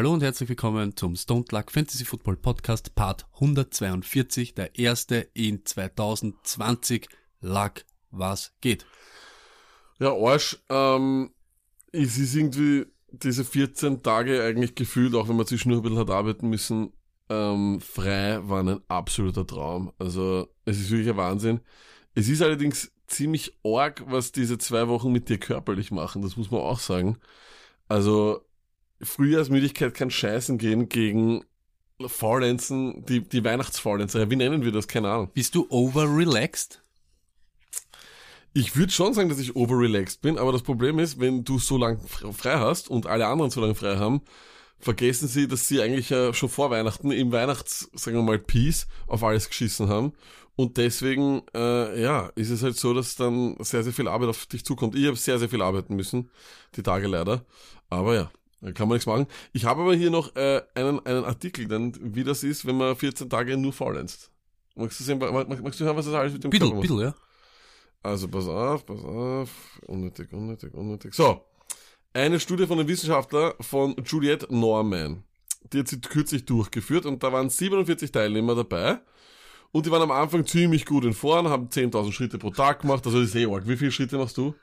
Hallo und herzlich willkommen zum Stone Luck Fantasy Football Podcast Part 142, der erste in 2020. Luck, was geht? Ja, Arsch, ähm, es ist irgendwie diese 14 Tage eigentlich gefühlt, auch wenn man zwischendurch ein bisschen hat arbeiten müssen, ähm, frei waren ein absoluter Traum. Also, es ist wirklich ein Wahnsinn. Es ist allerdings ziemlich arg, was diese zwei Wochen mit dir körperlich machen, das muss man auch sagen. Also, Frühjahrsmüdigkeit kann scheißen gehen gegen Faulenzen, die, die Weihnachtsfaulenzer. Wie nennen wir das? Keine Ahnung. Bist du overrelaxed? Ich würde schon sagen, dass ich overrelaxed bin, aber das Problem ist, wenn du so lange frei hast und alle anderen so lange frei haben, vergessen sie, dass sie eigentlich ja schon vor Weihnachten im Weihnachts, sagen wir mal, Peace auf alles geschissen haben. Und deswegen, äh, ja, ist es halt so, dass dann sehr, sehr viel Arbeit auf dich zukommt. Ich habe sehr, sehr viel arbeiten müssen, die Tage leider. Aber ja, da kann man nichts machen. Ich habe aber hier noch äh, einen, einen Artikel, dann, wie das ist, wenn man 14 Tage nur faulenzt. Magst du sehen, mag, magst du hören, was das alles mit dem Bitte, Körper macht? bitte, ja. Also pass auf, pass auf. Unnötig, unnötig, unnötig. So. Eine Studie von einem Wissenschaftler von Juliette Norman. Die hat sie kürzlich durchgeführt und da waren 47 Teilnehmer dabei. Und die waren am Anfang ziemlich gut in Vorn, haben 10.000 Schritte pro Tag gemacht. Also das ist eh arg. Wie viele Schritte machst du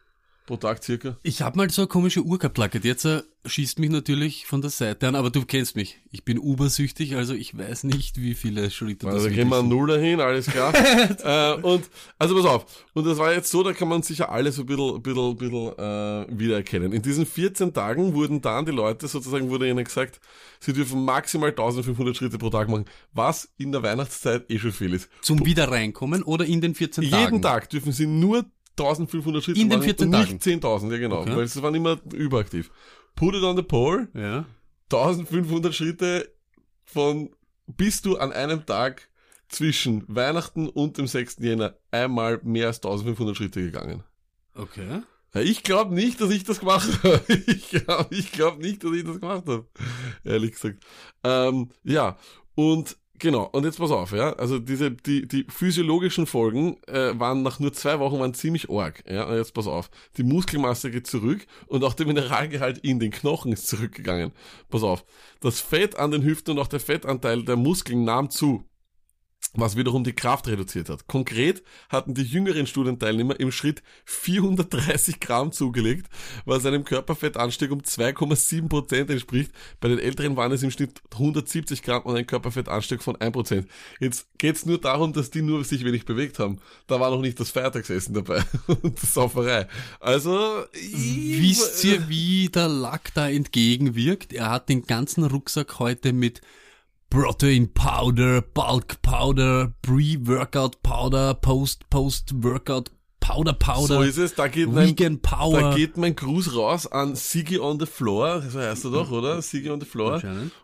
pro Tag circa? Ich habe mal so eine komische Uhr gehabt, Lucky. Jetzt äh, schießt mich natürlich von der Seite an, aber du kennst mich. Ich bin ubersüchtig, also ich weiß nicht, wie viele Schritte das Also gehen wir. Null dahin, alles klar. äh, und, also pass auf. Und das war jetzt so, da kann man sicher alles so ein bisschen, bisschen, bisschen äh, wiedererkennen. In diesen 14 Tagen wurden dann die Leute, sozusagen wurde ihnen gesagt, sie dürfen maximal 1500 Schritte pro Tag machen, was in der Weihnachtszeit eh schon viel ist. Zum Wiederreinkommen oder in den 14 Jeden Tagen? Tag dürfen sie nur 1500 Schritte In den machen 14 und Tagen? nicht 10.000, ja genau, Okay. weil sie waren immer überaktiv. Put it on the pole, Ja. 1500 Schritte von, bist du an einem Tag zwischen Weihnachten und dem 6. Jänner einmal mehr als 1500 Schritte gegangen. Okay. Ja, Ich glaube nicht, dass ich das gemacht habe. Ich glaube ich glaub nicht, dass ich das gemacht habe. Ehrlich gesagt. Ähm, ja, und genau, und jetzt pass auf, ja. Also diese, die, die physiologischen Folgen äh, waren nach nur zwei Wochen waren ziemlich arg. Ja, und jetzt pass auf. Die Muskelmasse geht zurück und auch der Mineralgehalt in den Knochen ist zurückgegangen. Pass auf. Das Fett an den Hüften und auch der Fettanteil der Muskeln nahm zu was wiederum die Kraft reduziert hat. Konkret hatten die jüngeren Studienteilnehmer im Schritt 430 Gramm zugelegt, was einem Körperfettanstieg um 2,7 Prozent entspricht. Bei den Älteren waren es im Schnitt 170 Gramm und ein Körperfettanstieg von 1 Prozent. Jetzt geht's nur darum, dass die nur sich wenig bewegt haben. Da war noch nicht das Feiertagsessen dabei und die Sauferei. Also, Wisst ihr, wie der Lack da entgegenwirkt? Er hat den ganzen Rucksack heute mit Protein Powder, Bulk Powder, Pre-Workout Powder, Post-Post-Workout Powder Powder, So ist es, da geht mein, Vegan Power. da geht mein Gruß raus an Sigi on the Floor, so heißt er doch, oder? Sigi on the Floor.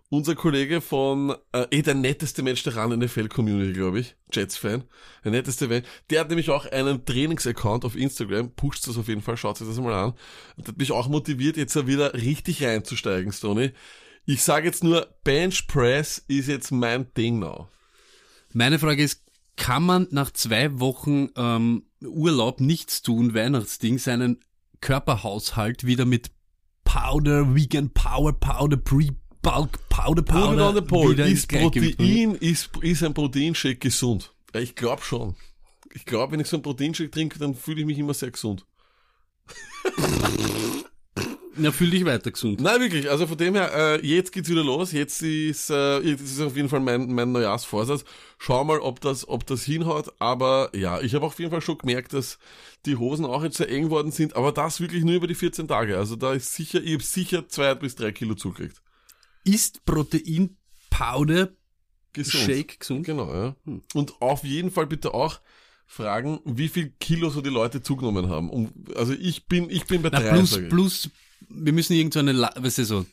Unser Kollege von, äh, eh der netteste Mensch der RAN NFL Community, glaube ich. Jets-Fan. Der netteste Mensch. Der hat nämlich auch einen Trainings-Account auf Instagram. Pusht das auf jeden Fall, schaut sich das mal an. Und hat mich auch motiviert, jetzt wieder richtig reinzusteigen, Stoney. Ich sage jetzt nur, Bench Press ist jetzt mein Ding now. Meine Frage ist, kann man nach zwei Wochen ähm, Urlaub nichts tun, Weihnachtsding, seinen Körperhaushalt wieder mit Powder, Vegan Power Powder, Pre-Bulk Powder Powder pole. wieder Ist? Protein, ist, ist ein Proteinshake gesund? Ich glaube schon. Ich glaube, wenn ich so einen Proteinshake trinke, dann fühle ich mich immer sehr gesund. Na, fühl dich weiter gesund. Nein, wirklich. Also von dem her, äh, jetzt geht's wieder los. Jetzt ist, äh, jetzt ist auf jeden Fall mein, mein Neujahrsvorsatz. Schau mal, ob das, ob das hinhaut. Aber ja, ich habe auf jeden Fall schon gemerkt, dass die Hosen auch jetzt sehr eng worden sind. Aber das wirklich nur über die 14 Tage. Also da ist sicher, ich habe sicher zwei bis drei Kilo zugekriegt. Ist Protein Powder Gesund. Shake gesund? Genau, ja. Und auf jeden Fall bitte auch fragen, wie viel Kilo so die Leute zugenommen haben. Um, also ich bin, ich bin bei Na, drei. plus, plus, wir müssen irgend so weißt du, so,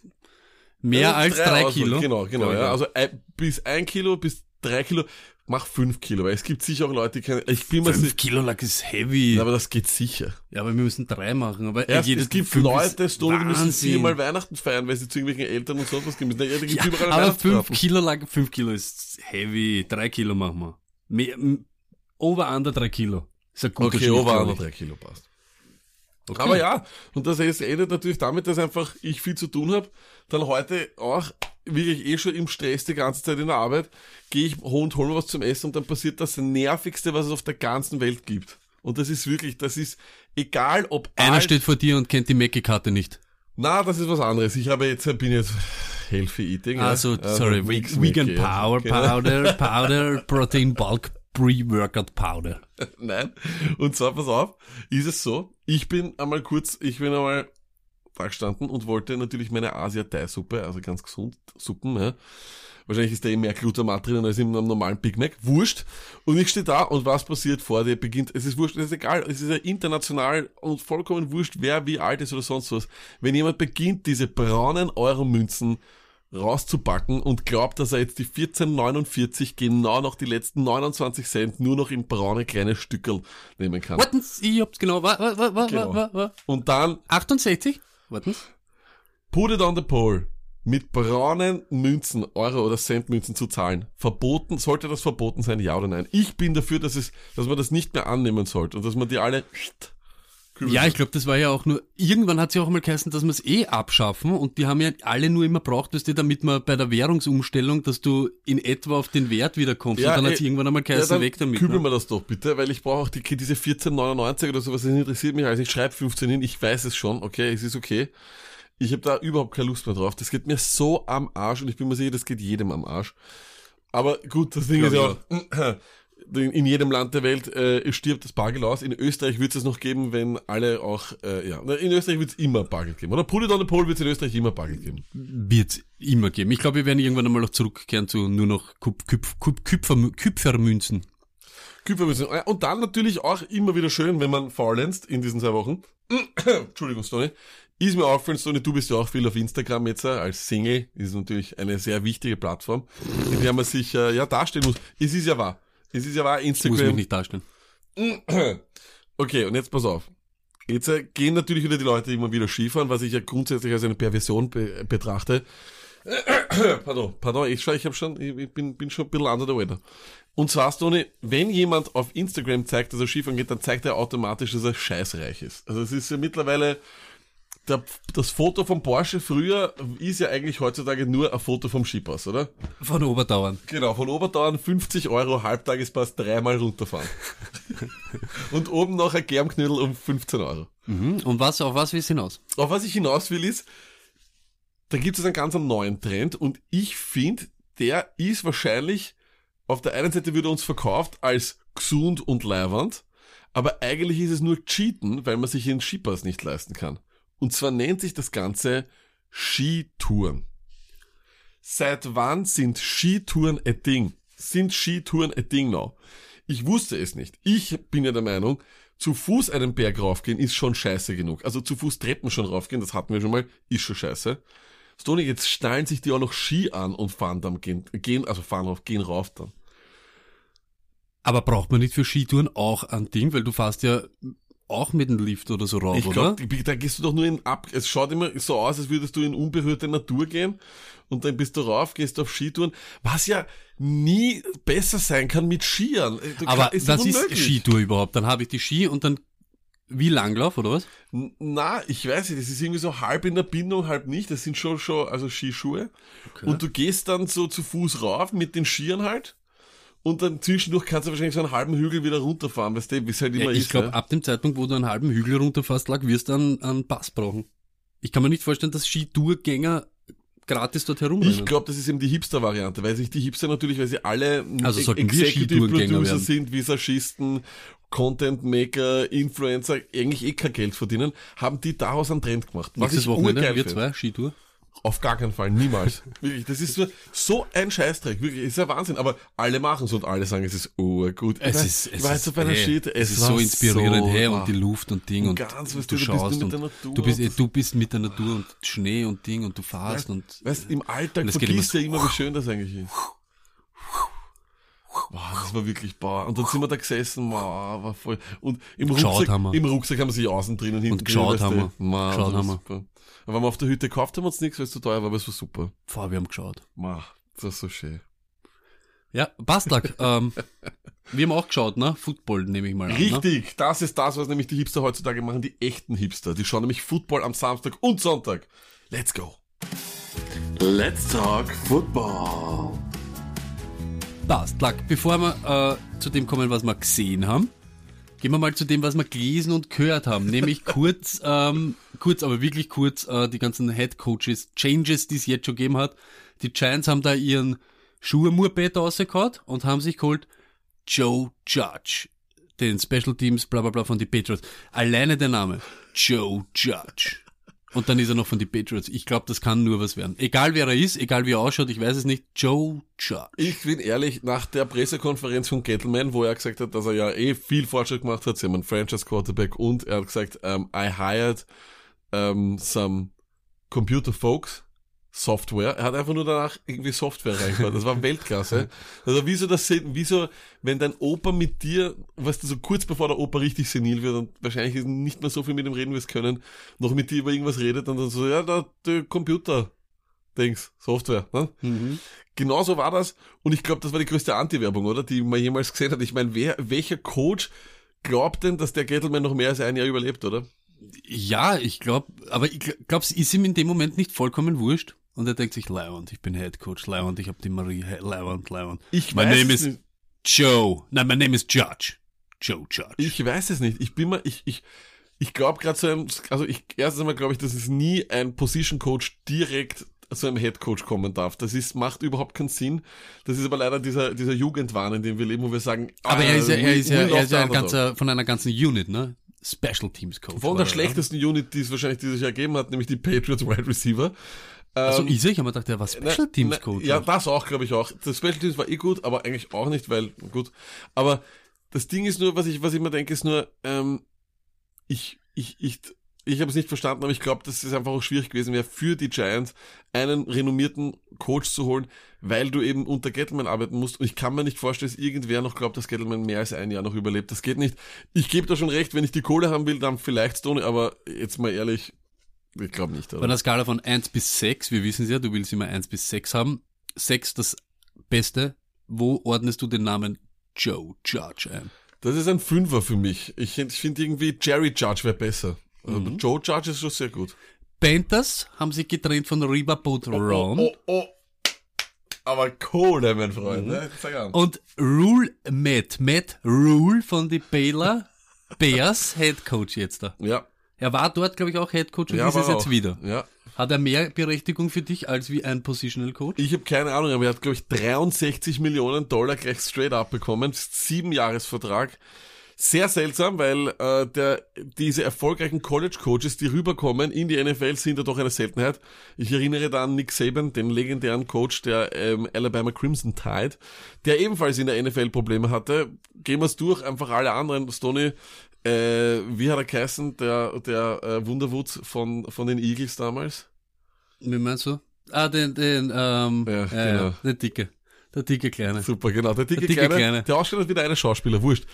mehr Ja, als drei Auswahl. Kilo. Genau, genau. Ja, Ja. ja. Also ein, bis ein Kilo, bis drei Kilo, mach fünf Kilo, weil es gibt sicher auch Leute, die keine, ich bin mir Fünf Kilo Lack ist heavy. aber das geht sicher. Ja, aber wir müssen drei machen. Aber Erst, jedes es gibt Leute, ist Stone, die müssen viermal Weihnachten feiern, weil sie zu irgendwelchen Eltern und sonst was gehen müssen. Ja, Ja, überall aber fünf. Kilo Lack, fünf Kilo ist heavy. Drei Kilo machen wir. Mehr, over under drei Kilo. Ist ein guter Okay, Schnitt, over under drei Kilo passt. Okay. Aber ja, und das heißt, endet natürlich damit, dass einfach ich viel zu tun habe. Dann heute auch wirklich eh schon im Stress die ganze Zeit in der Arbeit, gehe ich und hole mir was zum Essen und dann passiert das Nervigste, was es auf der ganzen Welt gibt. Und das ist wirklich, das ist egal, ob Einer alt- steht vor dir und kennt die Mackie-Karte nicht. Na, das ist was anderes. Ich habe jetzt, bin jetzt Healthy Eating. ja. Also, Also sorry, Mix Vegan ja. Power. Powder, Powder, Protein Bulk Pre-Workout Powder. Nein. Und zwar, pass auf, ist es so, ich bin einmal kurz, ich bin einmal da gestanden und wollte natürlich meine Asia-Thai-Suppe, also ganz gesund, Suppen, ja. Wahrscheinlich ist da eh mehr Glutamat drinnen als in einem normalen Big Mac. Wurscht. Und ich stehe da und was passiert vor dir? Beginnt, es ist wurscht, es ist egal, es ist ja international und vollkommen wurscht, wer wie alt ist oder sonst was. Wenn jemand beginnt, diese braunen Euro-Münzen rauszupacken und glaubt, dass er jetzt die 14,49 genau noch die letzten 29 Cent nur noch in braune kleine Stückel nehmen kann. Warten Sie, ich hab's genau. Wa, wa, wa, wa, Genau. wa, wa. Und dann 68? Warten put it on the pole. Mit braunen Münzen, Euro oder Centmünzen zu zahlen. Verboten, sollte das verboten sein, ja oder nein? Ich bin dafür, dass es, dass man das nicht mehr annehmen sollte und dass man die alle Ja, ich glaube, das war ja auch nur, irgendwann hat es ja auch mal geheißen, dass wir es eh abschaffen und die haben ja alle nur immer braucht, dass die, damit man bei der Währungsumstellung, dass du in etwa auf den Wert wiederkommst Ja, und dann hat es eh, irgendwann einmal Ja, geheißen, dann weg damit. kübeln Ne? wir das doch bitte, weil ich brauche auch die, diese 14,99 oder sowas, das interessiert mich alles. Ich schreibe 15 hin, ich weiß es schon, okay, es ist okay. Ich habe da überhaupt keine Lust mehr drauf. Das geht mir so am Arsch und ich bin mir sicher, das geht jedem am Arsch. Aber gut, das Ding ist ja auch, in jedem Land der Welt äh, stirbt das Bargeld aus. In Österreich wird es noch geben, wenn alle auch, äh, ja, in Österreich wird es immer Bargeld geben. Oder Put it on the Pole wird es in Österreich immer Bargeld geben. Wird's immer geben. Ich glaube, wir werden irgendwann einmal noch zurückkehren zu nur noch Kup, Küpf, Kup, Küpfer, Küpfermünzen. Küpfermünzen. Ja, Und dann natürlich auch immer wieder schön, wenn man faulenzt in diesen zwei Wochen. Entschuldigung, Stoney. Ist mir aufgefallen, Stoney, du bist ja auch viel auf Instagram jetzt äh, als Single. Ist natürlich eine sehr wichtige Plattform, in der man sich äh, ja darstellen muss. Es ist ja wahr. Es ist ja wahr, Ich muss mich Instagram. nicht darstellen. Okay, und jetzt pass auf. Jetzt äh, gehen natürlich wieder die Leute immer wieder Skifahren, was ich ja grundsätzlich als eine Perversion be betrachte. pardon, pardon, ich, ich hab schon, ich bin, bin schon ein bisschen under the weather. Und zwar, Stony, wenn jemand auf Instagram zeigt, dass er Skifahren geht, dann zeigt er automatisch, dass er scheißreich ist. Also es ist ja mittlerweile, der, das Foto vom Porsche früher ist ja eigentlich heutzutage nur ein Foto vom Skipass, oder? Von Oberdauern. Genau, von Oberdauern 50 Euro Halbtagespass dreimal runterfahren. Und oben noch ein Germknödel um 15 Euro. Mhm. Und was, auf was willst du hinaus? Auf was ich hinaus will ist, da gibt es einen ganz neuen Trend und ich finde, der ist wahrscheinlich, auf der einen Seite wird er uns verkauft als gesund und leiwand, aber eigentlich ist es nur Cheaten, weil man sich den Skipass nicht leisten kann. Und zwar nennt sich das Ganze Skitouren. Seit wann sind Skitouren a Ding? Sind Skitouren a Ding now? Ich wusste es nicht. Ich bin ja der Meinung, zu Fuß einen Berg raufgehen ist schon scheiße genug. Also zu Fuß Treppen schon raufgehen, das hatten wir schon mal, ist schon scheiße. Stony, jetzt schnallen sich die auch noch Ski an und fahren dann gehen, gehen also fahren rauf, gehen rauf dann. Aber braucht man nicht für Skitouren auch ein Ding, weil du fährst ja auch mit dem Lift oder so rauf, Ich oder? glaube, da gehst du doch nur in ab. Es schaut immer so aus, als würdest du in unberührte Natur gehen und dann bist du rauf, gehst auf Skitouren, was ja nie besser sein kann mit Skiern. Du Aber kann- ist unmöglich. Skitour überhaupt? Dann habe ich die Ski und dann wie Langlauf oder was? Na, ich weiß nicht, das ist irgendwie so halb in der Bindung, halb nicht. Das sind schon schon, also Skischuhe. Und du gehst dann so zu Fuß rauf mit den Skiern halt. Und dann zwischendurch kannst du wahrscheinlich so einen halben Hügel wieder runterfahren, weißt du, wie es halt immer Ja, ist. ich glaube, ne? ab dem Zeitpunkt, wo du einen halben Hügel runterfährst, lag, wirst du einen, einen Pass brauchen. Ich kann mir nicht vorstellen, dass Skitourgänger gratis dort herumrennen. Ich glaube, das ist eben die Hipster-Variante, weil sich die Hipster natürlich, weil sie alle Also Ex- sollten wir Skitourengänger Producer werden. sind, Visagisten, Content Maker, Influencer, eigentlich eh kein Geld verdienen, haben die daraus einen Trend gemacht. Was Nächstes ich Wochenende, wir zwei, Skitour. Auf gar keinen Fall, niemals. wirklich, das ist so, so ein Scheißdreck, wirklich, ist ja Wahnsinn, aber alle machen es und alle sagen, es ist urgut. Es Ich ist, es war ist, hey, Shit, es ist war so inspirierend, so, hey, und die Luft und Ding und, Ganz, und weißt du du, du bist schaust und mit der Natur du bist, und eh, das- du bist mit der Natur und Schnee und Ding und du fahrst und Weißt, im Alltag Und es geht immer vergisst du ja immer, wie schön das eigentlich ist. Wow, das war wirklich, boah. Und dann sind wir da gesessen, wow, war voll. Und im Geschaut Rucksack, haben wir. im Rucksack haben wir sich außen drin und hinten Und geschaut drin, weißt haben du. Wow, Geschaut haben wir. Aber wenn wir auf der Hütte gekauft haben, uns nichts, weil es zu teuer war, aber es war super. boah, wir haben geschaut. Wow, das war so schön. Ja, Bastlag, ähm, wir haben auch geschaut, ne? Football nehme ich mal an. Ne? Richtig, das ist das, was nämlich die Hipster heutzutage machen, die echten Hipster. Die schauen nämlich Football am Samstag und Sonntag. Let's go. Let's talk Football. Bastlag, bevor wir äh, zu dem kommen, was wir gesehen haben, gehen wir mal zu dem, was wir gelesen und gehört haben. Nämlich kurz, ähm, kurz, aber wirklich kurz, äh, die ganzen Head Coaches, Changes, die es jetzt schon gegeben hat. Die Giants haben da ihren Schuhe-Murbeter rausgehauen und haben sich geholt Joe Judge, den Special Teams, bla bla bla von den Patriots. Alleine der Name, Joe Judge. Und dann ist er noch von den Patriots. Ich glaube, das kann nur was werden. Egal wer er ist, egal wie er ausschaut, ich weiß es nicht. Joe Judge. Ich bin ehrlich, nach der Pressekonferenz von Gettleman, wo er gesagt hat, dass er ja eh viel Fortschritt gemacht hat, sie haben einen Franchise Quarterback und er hat gesagt, um, I hired um, some computer folks Software. Er hat einfach nur danach irgendwie Software reingemacht. Das war Weltklasse. Also wieso das wieso, wenn dein Opa mit dir, weißt du, so kurz bevor der Opa richtig senil wird und wahrscheinlich nicht mehr so viel mit ihm reden wirst können, noch mit dir über irgendwas redet und dann so, ja, da, der Computer. Dings, Software. Ne? Mhm. Genauso war das. Und ich glaube, das war die größte Anti-Werbung, oder? Die man jemals gesehen hat. Ich meine, wer, welcher Coach glaubt denn, dass der Gettleman noch mehr als ein Jahr überlebt, oder? Ja, ich glaube, aber ich glaube, es ist ihm in dem Moment nicht vollkommen wurscht. Und er denkt sich, Leiwand, ich bin Head Coach, Leiwand, ich habe die Marie, Leiwand, Leiwand. Ich my weiß name es is nicht. Joe. Nein, my name is Judge. Joe Judge. Ich weiß es nicht. Ich bin mal, ich, ich, ich glaube gerade so einem, also ich, erstens einmal glaube ich, dass es nie ein Position Coach direkt zu einem Head Coach kommen darf. Das ist, macht überhaupt keinen Sinn. Das ist aber leider dieser, dieser Jugendwahn, in dem wir leben, wo wir sagen, aber er ist ja, er ist ja, er ist ja ein ganzer, von einer ganzen Unit, ne? Special Teams Coach. Von der er, schlechtesten Unit, die es wahrscheinlich dieses Jahr gegeben hat, nämlich die Patriots Wide Receiver. Ja? Also Ähm? Ich habe mir gedacht, er war Special Na- Teams Coach. Ja, das auch, glaube ich auch. Das Special Teams war eh gut, aber eigentlich auch nicht, weil, gut. Aber das Ding ist nur, was ich, was ich mir denke, ist nur, ähm, ich, ich, ich, ich habe es nicht verstanden, aber ich glaube, dass es einfach auch schwierig gewesen wäre, für die Giants einen renommierten Coach zu holen, weil du eben unter Gettleman arbeiten musst. Und ich kann mir nicht vorstellen, dass irgendwer noch glaubt, dass Gettleman mehr als ein Jahr noch überlebt. Das geht nicht. Ich gebe da schon recht, wenn ich die Kohle haben will, dann vielleicht Stone, aber jetzt mal ehrlich, ich glaube nicht. Bei Oder? einer Skala von 1 bis 6, wir wissen es ja, du willst immer 1 bis 6 haben. 6 das Beste. Wo ordnest du den Namen Joe Judge ein? Das ist ein Fünfer für mich. Ich, ich finde irgendwie Jerry Judge wäre besser. Aber Joe Judge ist schon sehr gut. Panthers haben sich getrennt von Riverboat Ron. Oh, oh. Aber Kohle, mein Freund. Ne? Sag an. Und Rule Matt, Matt Rule von die Baylor Bears Head Coach jetzt da. Ja, Er war dort, glaube ich, auch Head Coach und ja ist es jetzt auch. wieder. Ja. Hat er mehr Berechtigung für dich als wie ein Positional Coach? Ich habe keine Ahnung, aber er hat, glaube ich, 63 Millionen Dollar gleich straight up bekommen. Sieben Jahresvertrag. Sehr seltsam, weil äh, der, diese erfolgreichen College-Coaches, die rüberkommen in die NFL, sind ja doch eine Seltenheit. Ich erinnere da an Nick Saban, den legendären Coach der ähm, Alabama Crimson Tide, der ebenfalls in der NFL Probleme hatte. Gehen wir es durch, einfach alle anderen. Stoney, äh, wie hat er geheißen, der, der äh, Wunderwutz von, von den Eagles damals? Wie meinst du? Ah, den, den, ähm, Ja, genau. ja, der Dicke. Der dicke Kleine. Super, genau. Der dicke, Der dicke Kleine, Kleine. der ausschaut wie der eine Schauspieler, wurscht.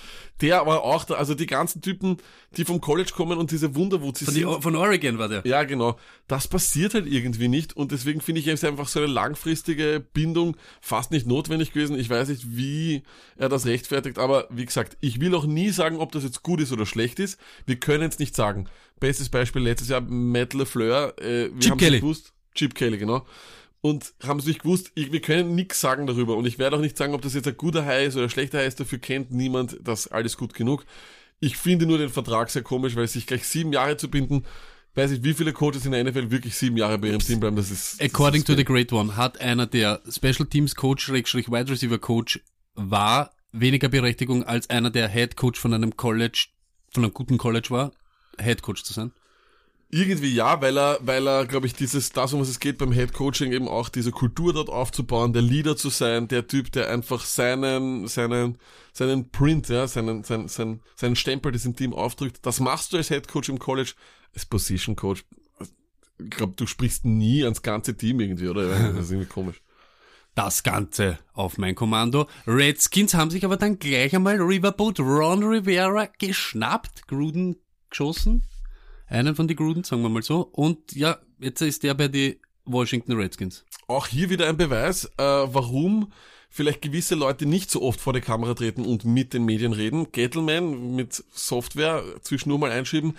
Der war auch da, also die ganzen Typen, die vom College kommen und diese Wunderwutzis Von, die, sind. von Oregon war der. Ja, genau. Das passiert halt irgendwie nicht und deswegen finde ich, es einfach so eine langfristige Bindung fast nicht notwendig gewesen. Ich weiß nicht, wie er das rechtfertigt, aber wie gesagt, ich will auch nie sagen, ob das jetzt gut ist oder schlecht ist. Wir können es nicht sagen. Bestes Beispiel letztes Jahr, Matt LeFleur, äh, wir Chip Kelly. gewusst, Chip Kelly, genau. Und haben es nicht gewusst, ich, wir können nichts sagen darüber. Und ich werde auch nicht sagen, ob das jetzt ein guter High ist oder ein schlechter High ist, dafür kennt niemand das alles gut genug. Ich finde nur den Vertrag sehr komisch, weil sich gleich sieben Jahre zu binden, weiß ich, wie viele Coaches in der NFL wirklich sieben Jahre bei ihrem Team bleiben, das ist. das According ist to the Great One hat einer der Special Teams Coach, Schrägstrich Wide Receiver Coach, war weniger Berechtigung als einer der Head Coach von einem College, von einem guten College war, Head Coach zu sein. Irgendwie ja, weil er, weil er, glaube ich, dieses, das, um was es geht beim Head Coaching, eben auch diese Kultur dort aufzubauen, der Leader zu sein, der Typ, der einfach seinen, seinen, seinen Print, ja, seinen, seinen, seinen, seinen Stempel diesem Team aufdrückt. Das machst du als Head Coach im College, als Position Coach. Ich glaube, du sprichst nie ans ganze Team irgendwie, oder? Das ist irgendwie komisch. Das Ganze auf mein Kommando. Redskins haben sich aber dann gleich einmal Riverboat Ron Rivera geschnappt, Gruden geschossen. Einen von die Gruden, sagen wir mal so. Und ja, jetzt ist der bei die Washington Redskins. Auch hier wieder ein Beweis, äh, warum vielleicht gewisse Leute nicht so oft vor die Kamera treten und mit den Medien reden. Gettleman mit Software zwischendurch mal einschieben.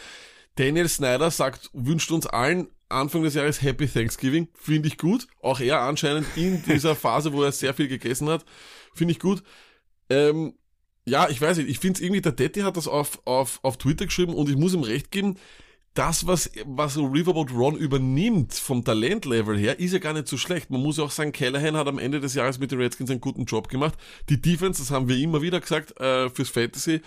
Daniel Snyder sagt, wünscht uns allen Anfang des Jahres Happy Thanksgiving. Finde ich gut. Auch er anscheinend in dieser Phase, wo er sehr viel gegessen hat. Finde ich gut. Ähm, ja, ich weiß nicht, ich finde es irgendwie, der Detti hat das auf, auf, auf Twitter geschrieben und ich muss ihm recht geben, das, was, was Riverboat Ron übernimmt vom Talentlevel her, ist ja gar nicht so schlecht. Man muss ja auch sagen, Callahan hat am Ende des Jahres mit den Redskins einen guten Job gemacht. Die Defense, das haben wir immer wieder gesagt, äh, fürs Fantasy,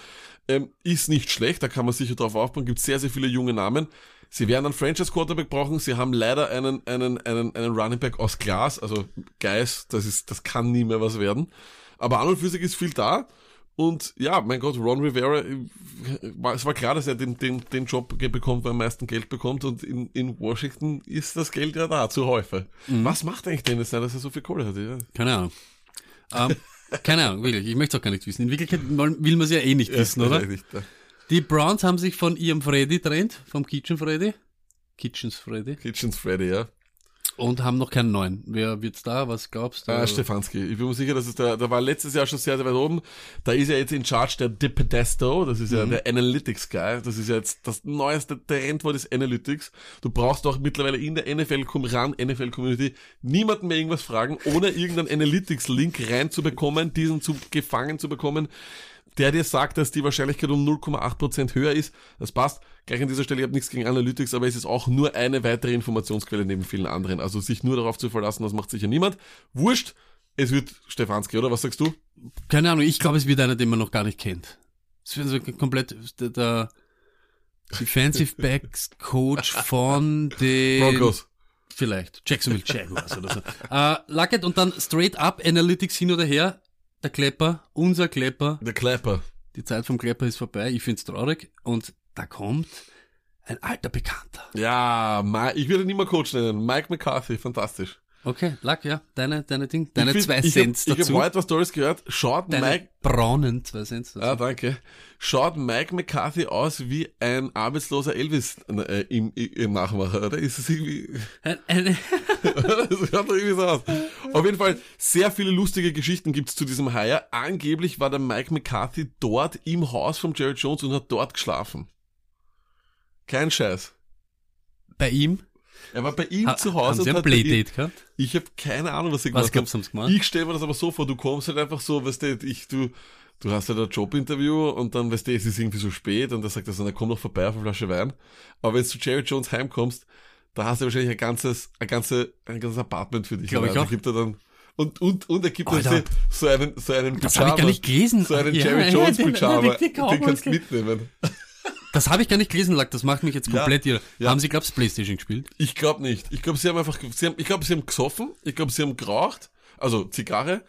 ähm, ist nicht schlecht. Da kann man sicher drauf aufbauen. Gibt sehr, sehr viele junge Namen. Sie werden einen Franchise Quarterback brauchen. Sie haben leider einen, einen, einen, einen Running Back aus Glas, also Geist, das ist, das kann nie mehr was werden. Aber an und für sich ist viel da. Und ja, mein Gott, Ron Rivera, äh, es war klar, dass er den, den, den Job bekommt, weil er am meisten Geld bekommt und in, in Washington ist das Geld ja da, zu häufig. Mhm. Was macht eigentlich Dennis dass er so viel Kohle hat? Ja? Keine Ahnung. Um, ähm, keine Ahnung, wirklich, ich möchte es auch gar nicht wissen. In Wirklichkeit will man es ja eh nicht wissen, ja, oder? Nicht, ja. Die Browns haben sich von ihrem Freddy trennt, vom Kitchen Freddy. Kitchens Freddy. Kitchens Freddy, ja. Und haben noch keinen neuen. Wer wird's da? Was glaubst du? Ah, Stefanski. Ich bin mir sicher, dass es der, der war letztes Jahr schon sehr, sehr weit oben. Da ist er jetzt in Charge der Dipedesto. Das ist ja mhm. der Analytics Guy. Das ist ja jetzt das neueste Trendwort des Analytics. Du brauchst doch mittlerweile in der NFL, ran NFL Community niemanden mehr irgendwas fragen, ohne irgendeinen Analytics Link reinzubekommen, diesen zu gefangen zu bekommen der dir sagt, dass die Wahrscheinlichkeit um 0,8% höher ist. Das passt. Gleich an dieser Stelle, ich habe nichts gegen Analytics, aber es ist auch nur eine weitere Informationsquelle neben vielen anderen. Also sich nur darauf zu verlassen, das macht sicher niemand. Wurscht, es wird Stefanski, oder? Was sagst du? Keine Ahnung, ich glaube, es wird einer, den man noch gar nicht kennt. Es wird also komplett der, der Defensive Backs Coach von den Broncos. Vielleicht. Jacksonville Jaguars oder so. Uh, Luckett und dann straight up Analytics hin oder her der Klepper, unser Klepper. Der Klepper. Die Zeit vom Klepper ist vorbei. Ich find's traurig. Und da kommt ein alter Bekannter. Ja, ich würde ihn mehr Coach nennen. Mike McCarthy, fantastisch. Okay, Luck, ja, deine, deine Ding, deine find, zwei Cents dazu. Ich habe heute was Tolles gehört. Schaut deine Mike... braunen zwei Cents dazu. Ah, danke. Schaut Mike McCarthy aus wie ein arbeitsloser Elvis äh, im, im Nachmacher, oder? Ist es irgendwie... das schaut doch irgendwie so aus. Auf jeden Fall, sehr viele lustige Geschichten gibt's zu diesem Hire. Angeblich war der Mike McCarthy dort im Haus von Jerry Jones und hat dort geschlafen. Kein Scheiß. Bei ihm? Er war bei ihm ha, zu Hause. Haben Sie ein Playdate gehabt? Ich habe keine Ahnung, was sie gemacht was haben. gemacht? Ich stelle mir das aber so vor, du kommst halt einfach so, weißt du, ich, du, du hast halt ein Jobinterview und dann, weißt du, es ist irgendwie so spät und er sagt er so, komm doch vorbei auf eine Flasche Wein. Aber wenn du zu Jerry Jones heimkommst, da hast du wahrscheinlich ein ganzes, ein ganze, ein ganzes Apartment für dich. Glaube ich auch. Gibt er dann, und, und, und er gibt Alter. so einen, so einen Pyjama. Das habe ich gar nicht gelesen. So einen ja, Jerry Jones Pyjama. Den, den kannst du mitnehmen. Das habe ich gar nicht gelesen, Lack. Das macht mich jetzt komplett ja, irre. Ja. Haben Sie, glaubst Playstation gespielt? Ich glaube nicht. Ich glaube, sie haben einfach, sie haben, ich glaube, sie haben gesoffen. Ich glaube, sie haben geraucht. Also Zigarre.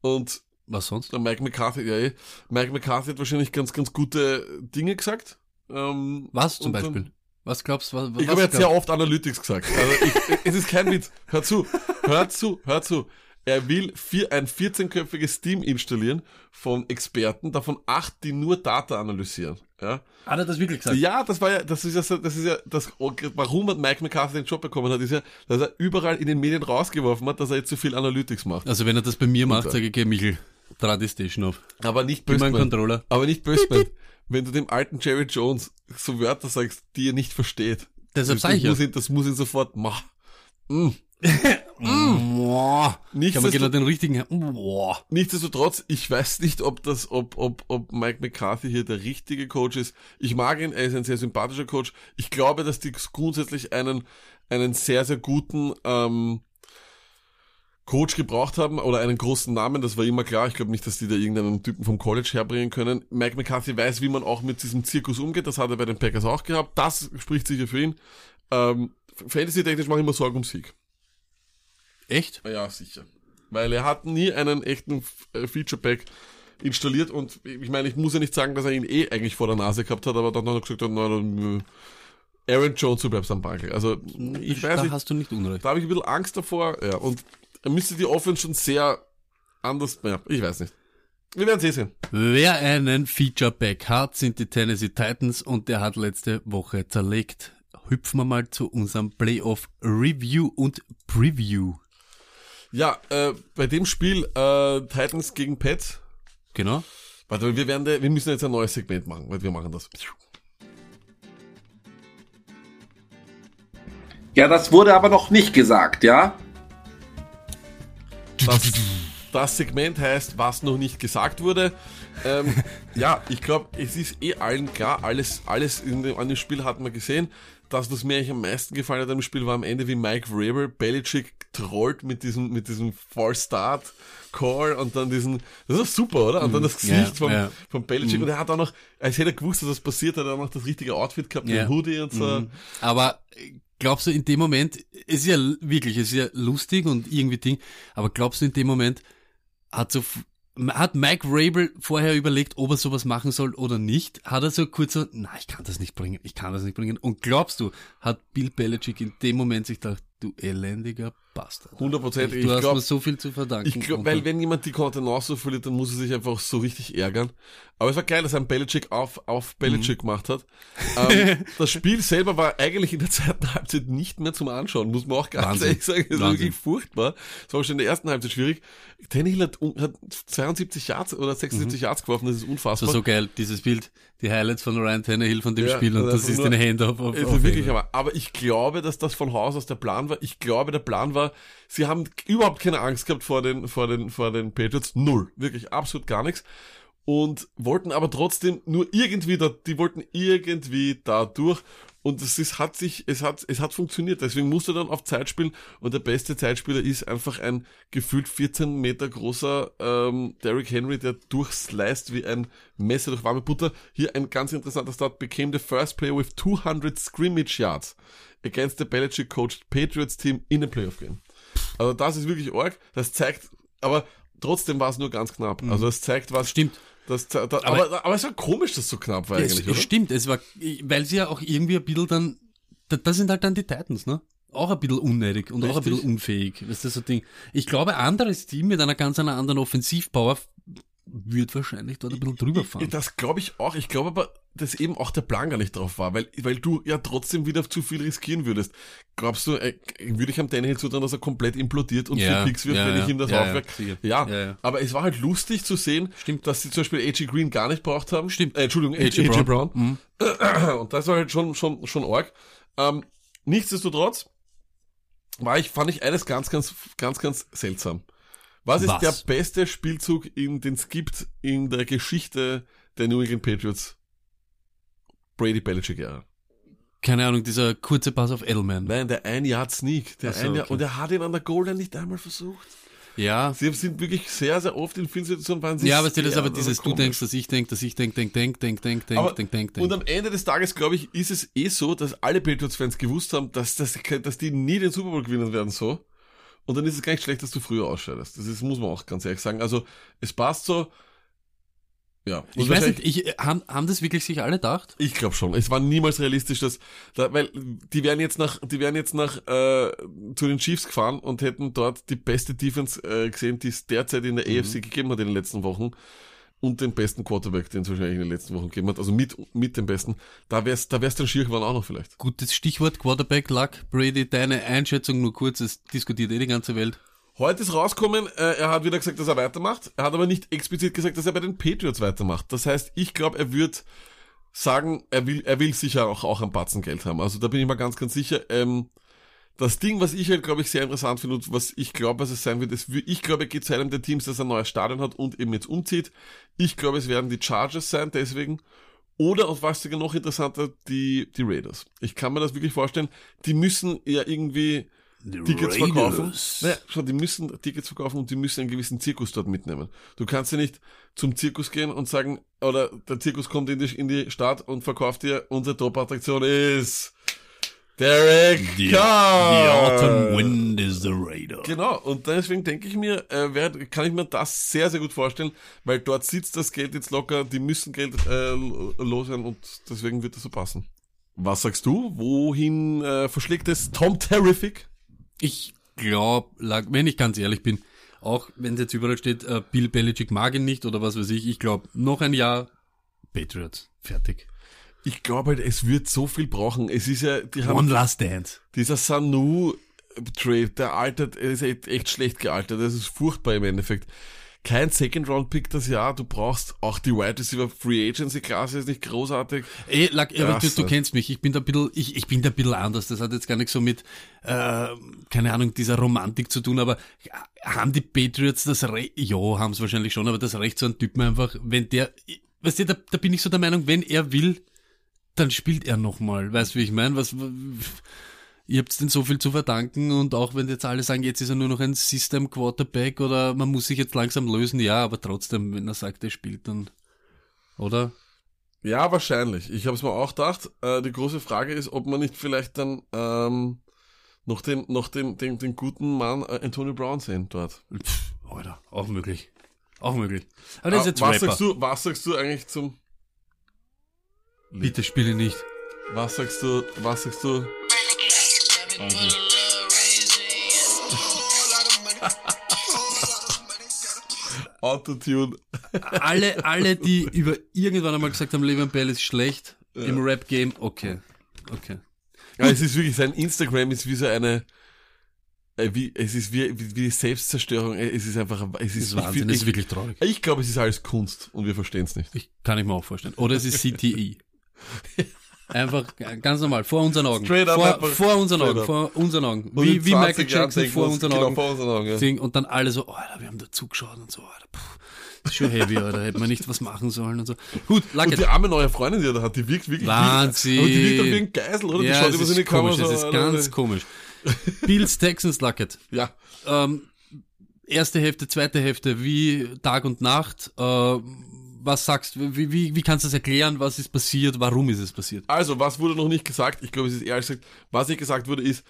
Und was sonst? Mike McCarthy, ja, eh. Mike McCarthy hat wahrscheinlich ganz, ganz gute Dinge gesagt. Ähm, was zum Beispiel? Dann, was glaubst du? Ich glaube, er hat sehr oft Analytics gesagt. Also ich, es ist kein Witz. Hör zu, hör zu, hör zu. Er will vier, ein 14-köpfiges Team installieren von Experten, davon acht, die nur Data analysieren. Ja. Hat er das wirklich gesagt? Ja, das war ja, das ist ja, das ist ja, das, warum hat Mike McCarthy den Job bekommen hat, ist ja, dass er überall in den Medien rausgeworfen hat, dass er jetzt zu so viel Analytics macht. Also wenn er das bei mir macht, sage ich, okay, Michel, trag die Station auf. Aber nicht böse. Controller. Aber nicht böse, wenn du dem alten Jerry Jones so Wörter sagst, die er nicht versteht. Deshalb sage ich ja. Ihn, das muss ihn sofort, mach. Mm. Mm. Nichtsdestot genau den richtigen. Nichtsdestotrotz, ich weiß nicht, ob das, ob, ob, ob Mike McCarthy hier der richtige Coach ist. Ich mag ihn, er ist ein sehr sympathischer Coach. Ich glaube, dass die grundsätzlich einen, einen sehr, sehr guten ähm, Coach gebraucht haben oder einen großen Namen, das war immer klar. Ich glaube nicht, dass die da irgendeinen Typen vom College herbringen können. Mike McCarthy weiß, wie man auch mit diesem Zirkus umgeht. Das hat er bei den Packers auch gehabt. Das spricht sicher für ihn. Ähm, Fantasy-technisch mache ich mir Sorgen um Sieg. Echt? Ja, sicher. Weil er hat nie einen echten äh, Feature-Pack installiert und ich meine, ich muss ja nicht sagen, dass er ihn eh eigentlich vor der Nase gehabt hat, aber dann hat er gesagt, nein, äh, Aaron Jones, du bleibst am Bankel. Also, ich, weiß da nicht. hast du nicht unrecht. Da habe ich ein bisschen Angst davor, ja, und er müsste die Offense schon sehr anders, ja, ich weiß nicht. Wir werden es sehen. Wer einen Feature-Pack hat, sind die Tennessee Titans und der hat letzte Woche zerlegt. Hüpfen wir mal zu unserem Playoff Review und Preview. Ja, äh, bei dem Spiel äh, Titans gegen Pets. Genau. Warte, wir werden, wir müssen jetzt ein neues Segment machen, weil wir machen das. Ja, das wurde aber noch nicht gesagt, ja? Das, das Segment heißt, was noch nicht gesagt wurde. Ähm, ja, ich glaube, es ist eh allen klar, alles, alles in dem, an dem Spiel hat man gesehen. Das, was mir eigentlich am meisten gefallen hat am Spiel, war am Ende, wie Mike Vrabel Belichick trollt mit diesem, mit diesem False Start Call und dann diesen, das ist super, oder? Und dann das Gesicht ja, vom, ja. vom Belichick und er hat auch noch, als hätte er gewusst, dass das passiert, hat er auch noch das richtige Outfit gehabt, Ja. den Hoodie und so. Mhm. Aber äh, glaubst du in dem Moment, es ist ja wirklich, es ist ja lustig und irgendwie Ding, aber glaubst du in dem Moment, hat so, hat Mike Rabel vorher überlegt, ob er sowas machen soll oder nicht? Hat er so kurz so, na, ich kann das nicht bringen, ich kann das nicht bringen. Und glaubst du, hat Bill Belichick in dem Moment sich gedacht, du elendiger Bastard. 100%. Du Ich hast glaub- mir so viel zu verdanken. Ich glaube, weil wenn jemand die Kontenance verliert, dann muss er sich einfach so richtig ärgern. Aber es war geil, dass er einen Belichick auf, auf Belichick gemacht hat. Ähm, das Spiel selber war eigentlich in der zweiten Halbzeit nicht mehr zum Anschauen, muss man auch ganz Wahnsinn. ehrlich sagen. Es war wirklich furchtbar. Es war schon in der ersten Halbzeit schwierig. Tannehill hat, hat 72 Yards oder 76 Yards geworfen, das ist das unfassbar. war so geil, dieses Bild, die Highlights von Ryan Tannehill von dem Ja, Spiel und das einfach ist nur- den Hand auf, auf, Also auf wirklich, aber, aber ich glaube, dass das von Haus aus der Plan war. Ich glaube, der Plan war, sie haben überhaupt keine Angst gehabt vor den, vor den, vor den Patriots. Null. Wirklich absolut gar nichts. Und wollten aber trotzdem nur irgendwie da, die wollten irgendwie da durch. Und es ist, hat sich, es hat, es hat funktioniert. Deswegen musste dann auf Zeit spielen. Und der beste Zeitspieler ist einfach ein gefühlt 14 Meter großer ähm, Derrick Henry, der durchsliced wie ein Messer durch warme Butter. Hier ein ganz interessanter Start. Became the first player with 200 scrimmage yards against the Belichick coached Patriots team in a playoff game. Also das ist wirklich arg. Das zeigt, aber trotzdem war es nur ganz knapp. Also das zeigt was. Stimmt. Das, da, Aber- aber, aber, es war komisch, dass es so knapp war Ja, eigentlich, es oder? stimmt, es war, weil sie ja auch irgendwie ein bisschen dann, da- das sind halt dann die Titans, ne? Auch ein bisschen unnötig und auch ein Richtig. bisschen unfähig. Das ist so Ding. Ich glaube, ein anderes Team mit einer ganz einer anderen Offensivpower wird wahrscheinlich dort ein bisschen drüber fahren. Das glaube ich auch. Ich glaube aber, dass eben auch der Plan gar nicht drauf war, weil, weil du ja trotzdem wieder zu viel riskieren würdest. Glaubst du, äh, würde ich am Tannehill zutrauen, dass er komplett implodiert und Ja, vier Picks wirft, ja, wenn ja. ich ihm das Ja, ja, aufwerk? Ja, Ja, aber es war halt lustig zu sehen, Stimmt. dass sie zum Beispiel AJ Green gar nicht braucht haben. Stimmt. Äh, Entschuldigung, AJ, Brown. Brown. Mhm. Und das war halt schon, schon, schon arg. Ähm, nichtsdestotrotz war ich, fand ich eines ganz, ganz, ganz, ganz seltsam. Was ist Was? der beste Spielzug, den es gibt in der Geschichte der New England Patriots? Brady Belichick, ja. Keine Ahnung, dieser kurze Pass auf Edelman. Nein, der ein Yard Sneak. Der so, ein Yard, okay. und er hat ihn an der Goal Line nicht einmal versucht. Ja. Sie sind wirklich sehr, sehr oft in vielen Situationen waren sie Ja, aber das ist aber dieses, du denkst, dass ich denk, dass ich denk, denk, denk, denk, denk, denk, Aber- denk, denk, Und denk. am Ende des Tages, glaube ich, ist es eh so, dass alle Patriots-Fans gewusst haben, dass, dass, dass die nie den Super Bowl gewinnen werden, so. Und dann ist es gar nicht schlecht, dass du früher ausscheidest. Das ist, muss man auch ganz ehrlich sagen. Also, es passt so. Ja. Und Ich weiß nicht, ich, äh, haben, haben das wirklich sich alle gedacht? Ich glaube schon. Es war niemals realistisch, dass, da, weil die wären jetzt nach, die wären jetzt nach äh, zu den Chiefs gefahren und hätten dort die beste Defense äh, gesehen, die es derzeit in der Mhm. AFC gegeben hat in den letzten Wochen und den besten Quarterback, den es wahrscheinlich in den letzten Wochen gegeben hat, also mit mit dem besten. Da wär's, da wär's dann schier geworden auch noch vielleicht. Gutes Stichwort, Quarterback, Luck, Brady, deine Einschätzung nur kurz, es diskutiert eh die ganze Welt. Heute ist rausgekommen, äh, er hat wieder gesagt, dass er weitermacht. Er hat aber nicht explizit gesagt, dass er bei den Patriots weitermacht. Das heißt, ich glaube, er wird sagen, er will, er will sicher auch, auch ein Batzen Geld haben. Also da bin ich mal ganz, ganz sicher. Ähm, das Ding, was ich halt, glaube ich, sehr interessant finde und was ich glaube, was es sein wird, ist, ich glaube, er geht zu einem der Teams, das ein neues Stadion hat und eben jetzt umzieht. Ich glaube, es werden die Chargers sein, deswegen. Oder, und was sogar noch interessanter, die, die Raiders. Ich kann mir das wirklich vorstellen. Die müssen ja irgendwie Tickets verkaufen. Naja, schau, die müssen Tickets verkaufen und die müssen einen gewissen Zirkus dort mitnehmen. Du kannst ja nicht zum Zirkus gehen und sagen, oder der Zirkus kommt in die, in die Stadt und verkauft dir, unsere Top-Attraktion ist Derek The, Carr. the autumn wind is the Raider. Genau, und deswegen denke ich mir, äh, wer, kann ich mir das sehr, sehr gut vorstellen, weil dort sitzt das Geld jetzt locker, die müssen Geld äh, los sein und deswegen wird das so passen. Was sagst du? Wohin äh, verschlägt es Tom Terrific? Ich glaube, wenn ich ganz ehrlich bin, auch wenn es jetzt überall steht, äh, Bill Belichick mag ihn nicht oder was weiß ich, ich glaube, noch ein Jahr Patriots. Fertig. Ich glaube halt, es wird so viel brauchen. Es ist ja, die haben One last dance. dieser Sanu Trade, der altert, er ist echt, echt schlecht gealtert. Das ist furchtbar im Endeffekt. Kein Second-Round-Pick das Jahr. Du brauchst auch die Wide Receiver Free Agency-Klasse ist nicht großartig. Ey, Lack, aber du, du kennst mich, ich bin da ein bisschen, ich, ich bin da ein bisschen anders. Das hat jetzt gar nichts so mit, äh, keine Ahnung, dieser Romantik zu tun, aber haben die Patriots das Recht, ja, haben es wahrscheinlich schon, aber das Recht so einen Typen einfach, wenn der, weißt du, da, da bin ich so der Meinung, wenn er will, dann spielt er nochmal. Weißt du, wie ich meine? Was, ihr habt denn so viel zu verdanken und auch wenn jetzt alle sagen, jetzt ist er nur noch ein System Quarterback oder man muss sich jetzt langsam lösen, ja, aber trotzdem, wenn er sagt, er spielt, dann, oder? Ja, wahrscheinlich. Ich habe es mir auch gedacht. Äh, die große Frage ist, ob man nicht vielleicht dann ähm, noch den, noch den, den, den guten Mann äh, Antonio Brown sehen dort. Pff, Alter, auch möglich. Auch möglich. Aber das ist Ah, jetzt was Rapper. sagst du, was sagst du eigentlich zum, Bitte spiele nicht. was sagst du, was sagst du? Autotune. Alle, alle, die über irgendwann einmal gesagt haben, Le'Veon Bell ist schlecht im Rap-Game, okay. Okay. Ja, es ist wirklich, sein Instagram ist wie so eine, äh, wie, es ist wie, wie, wie die Selbstzerstörung, äh, es ist einfach, es ist, Wahnsinn, ich, ist wirklich traurig. ich glaube, es ist alles Kunst und wir verstehen es nicht. Ich kann ich mir auch vorstellen. Oder es ist CTE. Einfach ganz normal, vor unseren Augen. Straight up vor, einfach. vor unseren Augen, up. vor unseren Augen. Und Wie, wie 20 Michael Jackson vor unseren Augen. vor unseren Augen, ja. Ding. Und dann alle so, Alter, wir haben da zugeschaut und so, Alter, das ist schon heavy, Alter, hätte man nicht was machen sollen und so. Gut, Und Luckett. die arme neue Freundin, die er da hat, die wirkt wirklich Wahnsinn. Aber die wirkt doch wie ein Geisel, oder? die Ja, schaut über so ist eine Kamera komisch, so. es ist ganz komisch. Bills Texans Luckett. Ja. Ähm, erste Hälfte, zweite Hälfte, wie Tag und Nacht. Äh, was sagst du, wie, wie, wie kannst du das erklären? Was ist passiert? Warum ist es passiert? Also, was wurde noch nicht gesagt? Ich glaube, es ist ehrlich gesagt, was nicht gesagt wurde, ist,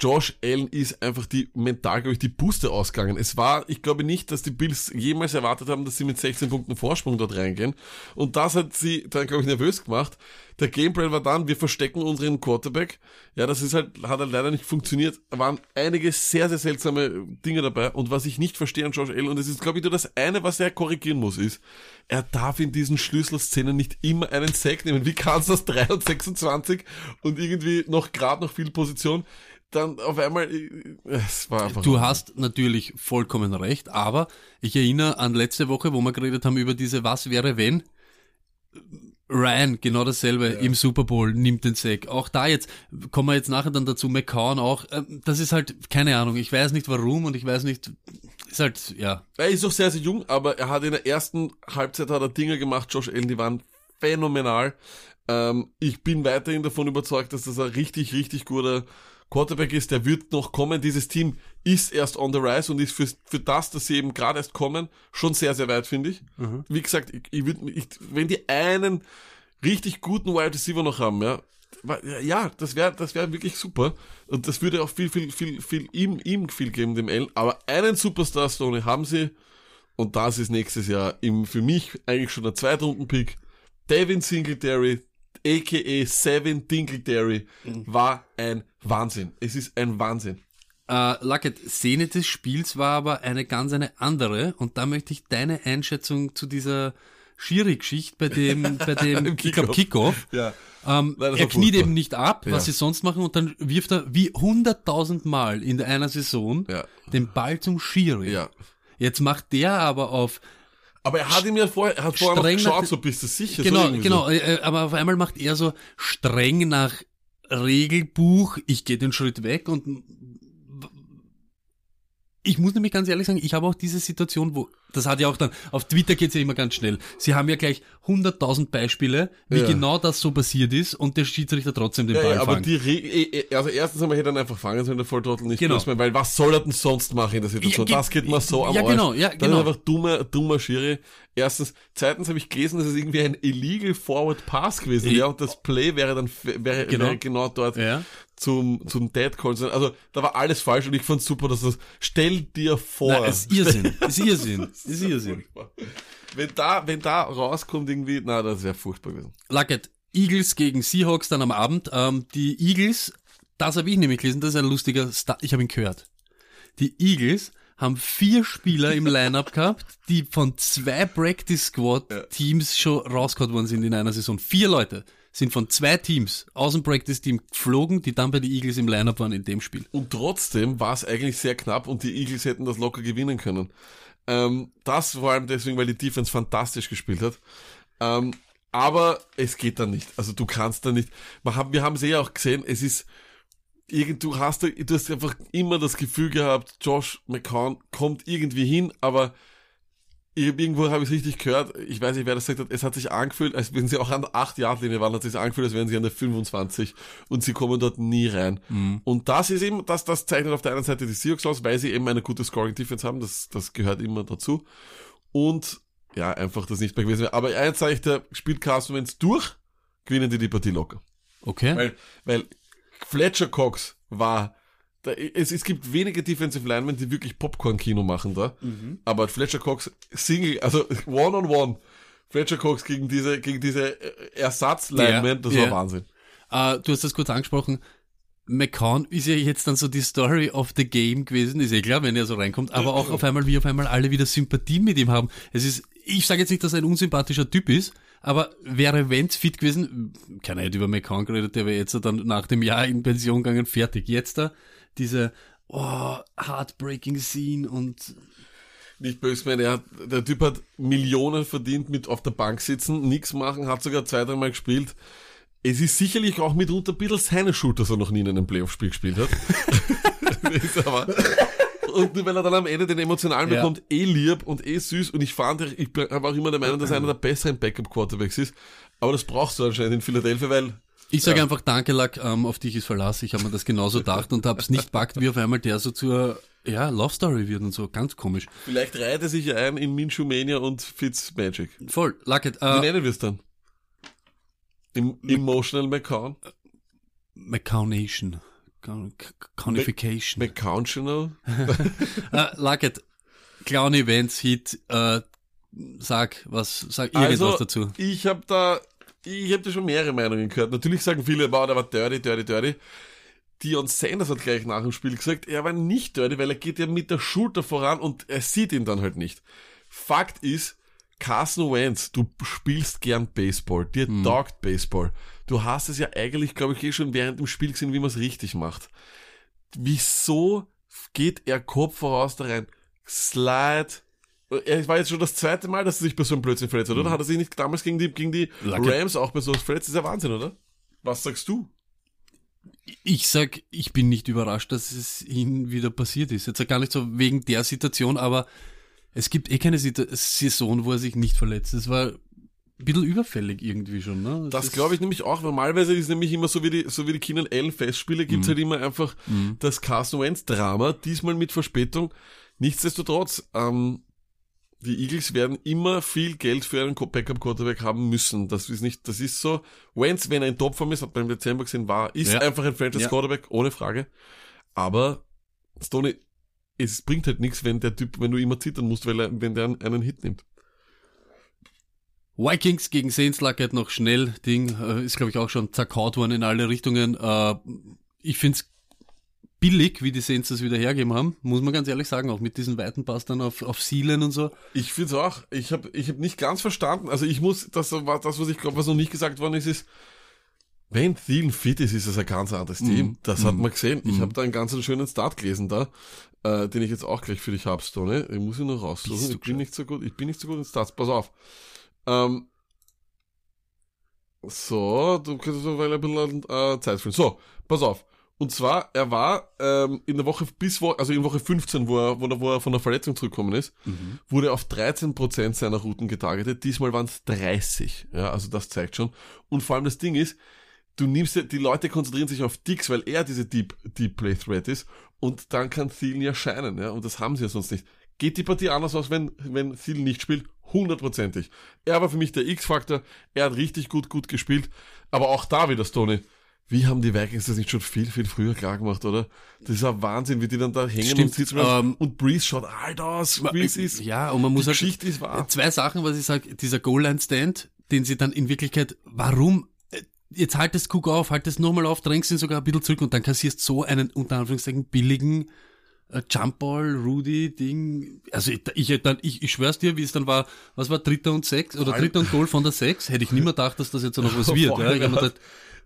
Josh Allen ist einfach die mental, glaube ich, die Booster ausgegangen. Es war, ich glaube nicht, dass die Bills jemals erwartet haben, dass sie mit 16 Punkten Vorsprung dort reingehen. Und das hat sie dann, glaube ich, nervös gemacht. Der Gameplan war dann, wir verstecken unseren Quarterback. Ja, das ist halt, hat halt leider nicht funktioniert. Da waren einige sehr, sehr seltsame Dinge dabei. Und was ich nicht verstehe an Josh Allen, und das ist, glaube ich, nur das eine, was er korrigieren muss, ist, er darf in diesen Schlüsselszenen nicht immer einen Sack nehmen. Wie kannst du das 3 und 26 und irgendwie noch gerade noch viel Position? Dann auf einmal, äh, es war einfach. Du hast natürlich vollkommen recht, aber ich erinnere an letzte Woche, wo wir geredet haben über diese Was wäre wenn. Ryan, genau dasselbe im Super Bowl, nimmt den Sack. Auch da jetzt, kommen wir jetzt nachher dann dazu, McCown auch. Ähm, Das ist halt, keine Ahnung, ich weiß nicht warum und ich weiß nicht, ist halt, ja. Er ist noch sehr, sehr jung, aber er hat in der ersten Halbzeit hat er Dinge gemacht, Josh Allen, die waren phänomenal. Ähm, ich bin weiterhin davon überzeugt, dass das ein richtig, richtig guter Quarterback ist. Der wird noch kommen. Dieses Team ist erst on the rise und ist für, für das, dass sie eben gerade erst kommen, schon sehr, sehr weit, finde ich. Wie gesagt, ich, ich würd, ich, wenn die einen richtig guten Wide Receiver noch haben, ja, ja, das wäre das wäre wirklich super. Und das würde auch viel, viel, viel, viel ihm, ihm viel geben, dem Allen. Aber einen Superstar Stone haben sie. Und das ist nächstes Jahr im, für mich eigentlich schon der Zweitrunden-Pick. Devin Singletary, a.k.a. Seven Dingletary, war ein Wahnsinn. Es ist ein Wahnsinn. Äh, Luckett, Szene des Spiels war aber eine ganz eine andere und da möchte ich deine Einschätzung zu dieser Schiri-Geschichte bei dem, bei dem, glaub, Kickoff. Ja. Ähm, Nein, er kniet eben nicht ab, was Ja. sie sonst machen, und dann wirft er wie hunderttausend Mal in einer Saison Ja. den Ball zum Schiri. Ja. Jetzt macht der aber auf, Aber er hat ihm ja vorher, er hat vorher noch nach geschaut, den- so bist du sicher. so genau, irgendwie genau, So. äh, äh, aber auf einmal macht er so streng nach Regelbuch, ich gehe den Schritt weg und ich muss nämlich ganz ehrlich sagen, ich habe auch diese Situation, wo, das hat ja auch dann, auf Twitter geht's ja immer ganz schnell. Sie haben ja gleich 100.000 Beispiele, wie Ja. genau das so passiert ist und der Schiedsrichter trotzdem den Ja, Ball ja, aber fangt. die Re eh, eh, also erstens einmal hätte er ihn einfach fangen sollen, der Volltrottel nicht Genau. sein, weil was soll er denn sonst machen in der Situation? Ja, das geht mir so am ja, Arsch. genau, ja, Das genau. ist einfach dummer, dummer Schiri. Erstens. Zweitens habe ich gelesen, dass es irgendwie ein illegal forward pass gewesen wäre und das Play wäre dann, wäre Genau. wäre genau dort Ja. zum, zum Dead Call. Also, da war alles falsch und ich fand super, dass das, stell dir vor. Nein, ist Irrsinn, ist Irrsinn, es ist Irrsinn. Furchtbar. Wenn da, wenn da rauskommt irgendwie, na, das wäre furchtbar gewesen. Luckett, Eagles gegen Seahawks dann am Abend. Ähm, die Eagles, das habe ich nämlich gelesen, das ist ein lustiger Star, ich habe ihn gehört. Die Eagles haben vier Spieler im Lineup gehabt, die von zwei Practice Squad Teams schon rausgehauen worden sind in einer Saison. Vier Leute. sind von zwei Teams aus dem Practice-Team geflogen, die dann bei den Eagles im Lineup waren in dem Spiel. Und trotzdem war es eigentlich sehr knapp und die Eagles hätten das locker gewinnen können. Ähm, das vor allem deswegen, weil die Defense fantastisch gespielt hat. Ähm, aber es geht dann nicht. Also du kannst da nicht. Wir haben, es eh auch gesehen, es ist, du hast, du hast einfach immer das Gefühl gehabt, Josh McCown kommt irgendwie hin, aber irgendwo habe ich es richtig gehört, ich weiß nicht, wer das gesagt hat, es hat sich angefühlt, als wenn sie auch an der 8 Yard linie waren, hat sich angefühlt, als wären sie an der 25 und sie kommen dort nie rein. Mhm. Und das ist eben, das, das zeichnet auf der einen Seite die Seahawks aus, weil sie eben eine gute Scoring-Defense haben, das, das gehört immer dazu. Und ja, einfach das nicht mehr gewesen wäre. Aber eins sage ich dir, spielt Carson Wentz durch, gewinnen die die Partie locker. Okay. Weil, weil Fletcher Cox war da, es, es gibt wenige Defensive Linemen, die wirklich Popcorn-Kino machen da. Mhm. Aber Fletcher Cox Single, also One-on-One, -on -one, Fletcher Cox gegen diese, gegen diese Ersatz-Linemen, yeah, das yeah. war Wahnsinn. Uh, du hast das kurz angesprochen. McCown ist ja jetzt dann so die Story of the game gewesen, ist ja klar, wenn er so reinkommt, aber auch auf einmal, wie auf einmal alle wieder Sympathie mit ihm haben. Es ist, ich sage jetzt nicht, dass er ein unsympathischer Typ ist, aber wäre Wenz fit gewesen, keiner hätte über McCown geredet, der wäre jetzt dann nach dem Jahr in Pension gegangen, fertig. Jetzt da, diese oh, heartbreaking Scene und nicht böse meine, er hat, der Typ hat Millionen verdient mit auf der Bank sitzen, nichts machen, hat sogar zwei, dreimal gespielt. Es ist sicherlich auch mitunter ein bisschen seine Schuld, dass er noch nie in einem Playoff-Spiel gespielt hat. aber, und weil er dann am Ende den emotionalen ja. bekommt, eh lieb und eh süß und ich fand, ich habe auch immer der Meinung, dass er einer der besseren Backup-Quarterbacks ist. Aber das brauchst du anscheinend in Philadelphia, weil ich sage ja. einfach Danke, Lack, ähm, auf dich ist Verlass. Ich habe mir das genauso gedacht und habe es nicht packt, wie auf einmal der so zur ja, Love Story wird und so. Ganz komisch. Vielleicht reiht er sich ein in Minshew Mania und Fitz Magic. Voll, Lucket. Äh, wie nennen wir es dann? Im, emotional McCown? McCownation. Conification. McCowntional? uh, Lucket. Clown Events Hit, äh, sag was, sag irgendwas also, dazu. Ich habe da ich habe da schon mehrere Meinungen gehört. Natürlich sagen viele, wow, der war dirty, dirty, dirty. Dion Sanders hat gleich nach dem Spiel gesagt, er war nicht dirty, weil er geht ja mit der Schulter voran und er sieht ihn dann halt nicht. Fakt ist, Carson Wentz, du spielst gern Baseball, dir hm. taugt Baseball. Du hast es ja eigentlich, glaube ich, eh schon während dem Spiel gesehen, wie man es richtig macht. Wieso geht er Kopf voraus da rein? Slide, es war jetzt schon das zweite Mal, dass er sich bei so einem Blödsinn verletzt hat, oder? Mhm. Hat er sich nicht damals gegen die, gegen die Rams auch bei so einem verletzt? Das ist ja Wahnsinn, oder? Was sagst du? Ich sag, ich bin nicht überrascht, dass es ihm wieder passiert ist. Jetzt gar nicht so wegen der Situation, aber es gibt eh keine Saison, wo er sich nicht verletzt. Es war ein bisschen überfällig irgendwie schon, ne? Das, das glaube ich nämlich auch. Normalerweise ist nämlich immer so wie die, so wie die Keenan Allen Festspiele, gibt's mhm. halt immer einfach mhm. das Carson Wentz Drama, diesmal mit Verspätung. Nichtsdestotrotz, ähm, die Eagles werden immer viel Geld für einen Backup-Quarterback haben müssen. Das ist nicht, das ist so. Wentz, wenn er in Topform ist, hat man im Dezember gesehen, war, ist ja. einfach ein Franchise-Quarterback, ja. ohne Frage. Aber, Stoney, es bringt halt nichts, wenn der Typ, wenn du immer zittern musst, weil er, wenn der einen Hit nimmt. Vikings gegen Saints lag halt noch schnell Ding, äh, ist glaube ich auch schon zerkaut worden in alle Richtungen. Äh, ich find's billig, wie die Saints das wieder hergeben haben, muss man ganz ehrlich sagen, auch mit diesen weiten Pass dann auf, auf Seelen und so. Ich finde es auch. Ich habe ich hab nicht ganz verstanden. Also ich muss, das war das, was ich glaube, was noch nicht gesagt worden ist, ist, wenn Thielen fit ist, ist es ein ganz anderes Team. Mm. Das hat man gesehen. Ich mm. habe da einen ganz schönen Start gelesen da, äh, den ich jetzt auch gleich für dich habe, Stone. Ich muss ihn noch raussuchen. Ich bin nicht so gut. Ich bin nicht so gut in Starts. Pass auf. Ähm, so, du kannst so weil ein bisschen äh, Zeit füllen. So, pass auf. Und zwar, er war ähm, in der Woche bis wo, also in Woche 15, wo er, wo er, wo er von der Verletzung zurückgekommen ist, mhm. wurde auf 13% seiner Routen getargetet. Diesmal waren es 30. Ja, also das zeigt schon. Und vor allem das Ding ist, du nimmst ja, die Leute konzentrieren sich auf Dix, weil er diese Deep, Deep Play Threat ist. Und dann kann Thielen ja scheinen, ja. Und das haben sie ja sonst nicht. Geht die Partie anders aus, wenn, wenn Thielen nicht spielt? Hundertprozentig. Er war für mich der X-Faktor. Er hat richtig gut, gut gespielt. Aber auch da wieder, Stoney wie haben die Vikings das nicht schon viel, viel früher klar gemacht, oder? Das ist ein Wahnsinn, wie die dann da hängen Stimmt, und sitzen. Ähm, und Breeze schaut alt aus, Breeze ist. Ja, und man muss die halt, Geschichte ist wahr. Zwei Sachen, was ich sage, dieser Goal-Line-Stand, den sie dann in Wirklichkeit, warum, jetzt haltest Cook auf, haltest nochmal auf, drängst ihn sogar ein bisschen zurück und dann kassierst so einen, unter Anführungszeichen, billigen, äh, Jumpball, Rudy, Ding. Also ich, ich, dann, ich, ich schwör's dir, wie es dann war, was war dritter und sechs oder dritter und Goal von der sechs, hätte ich nimmer gedacht, dass das jetzt noch was wird. Ja. Ich hab mir gedacht,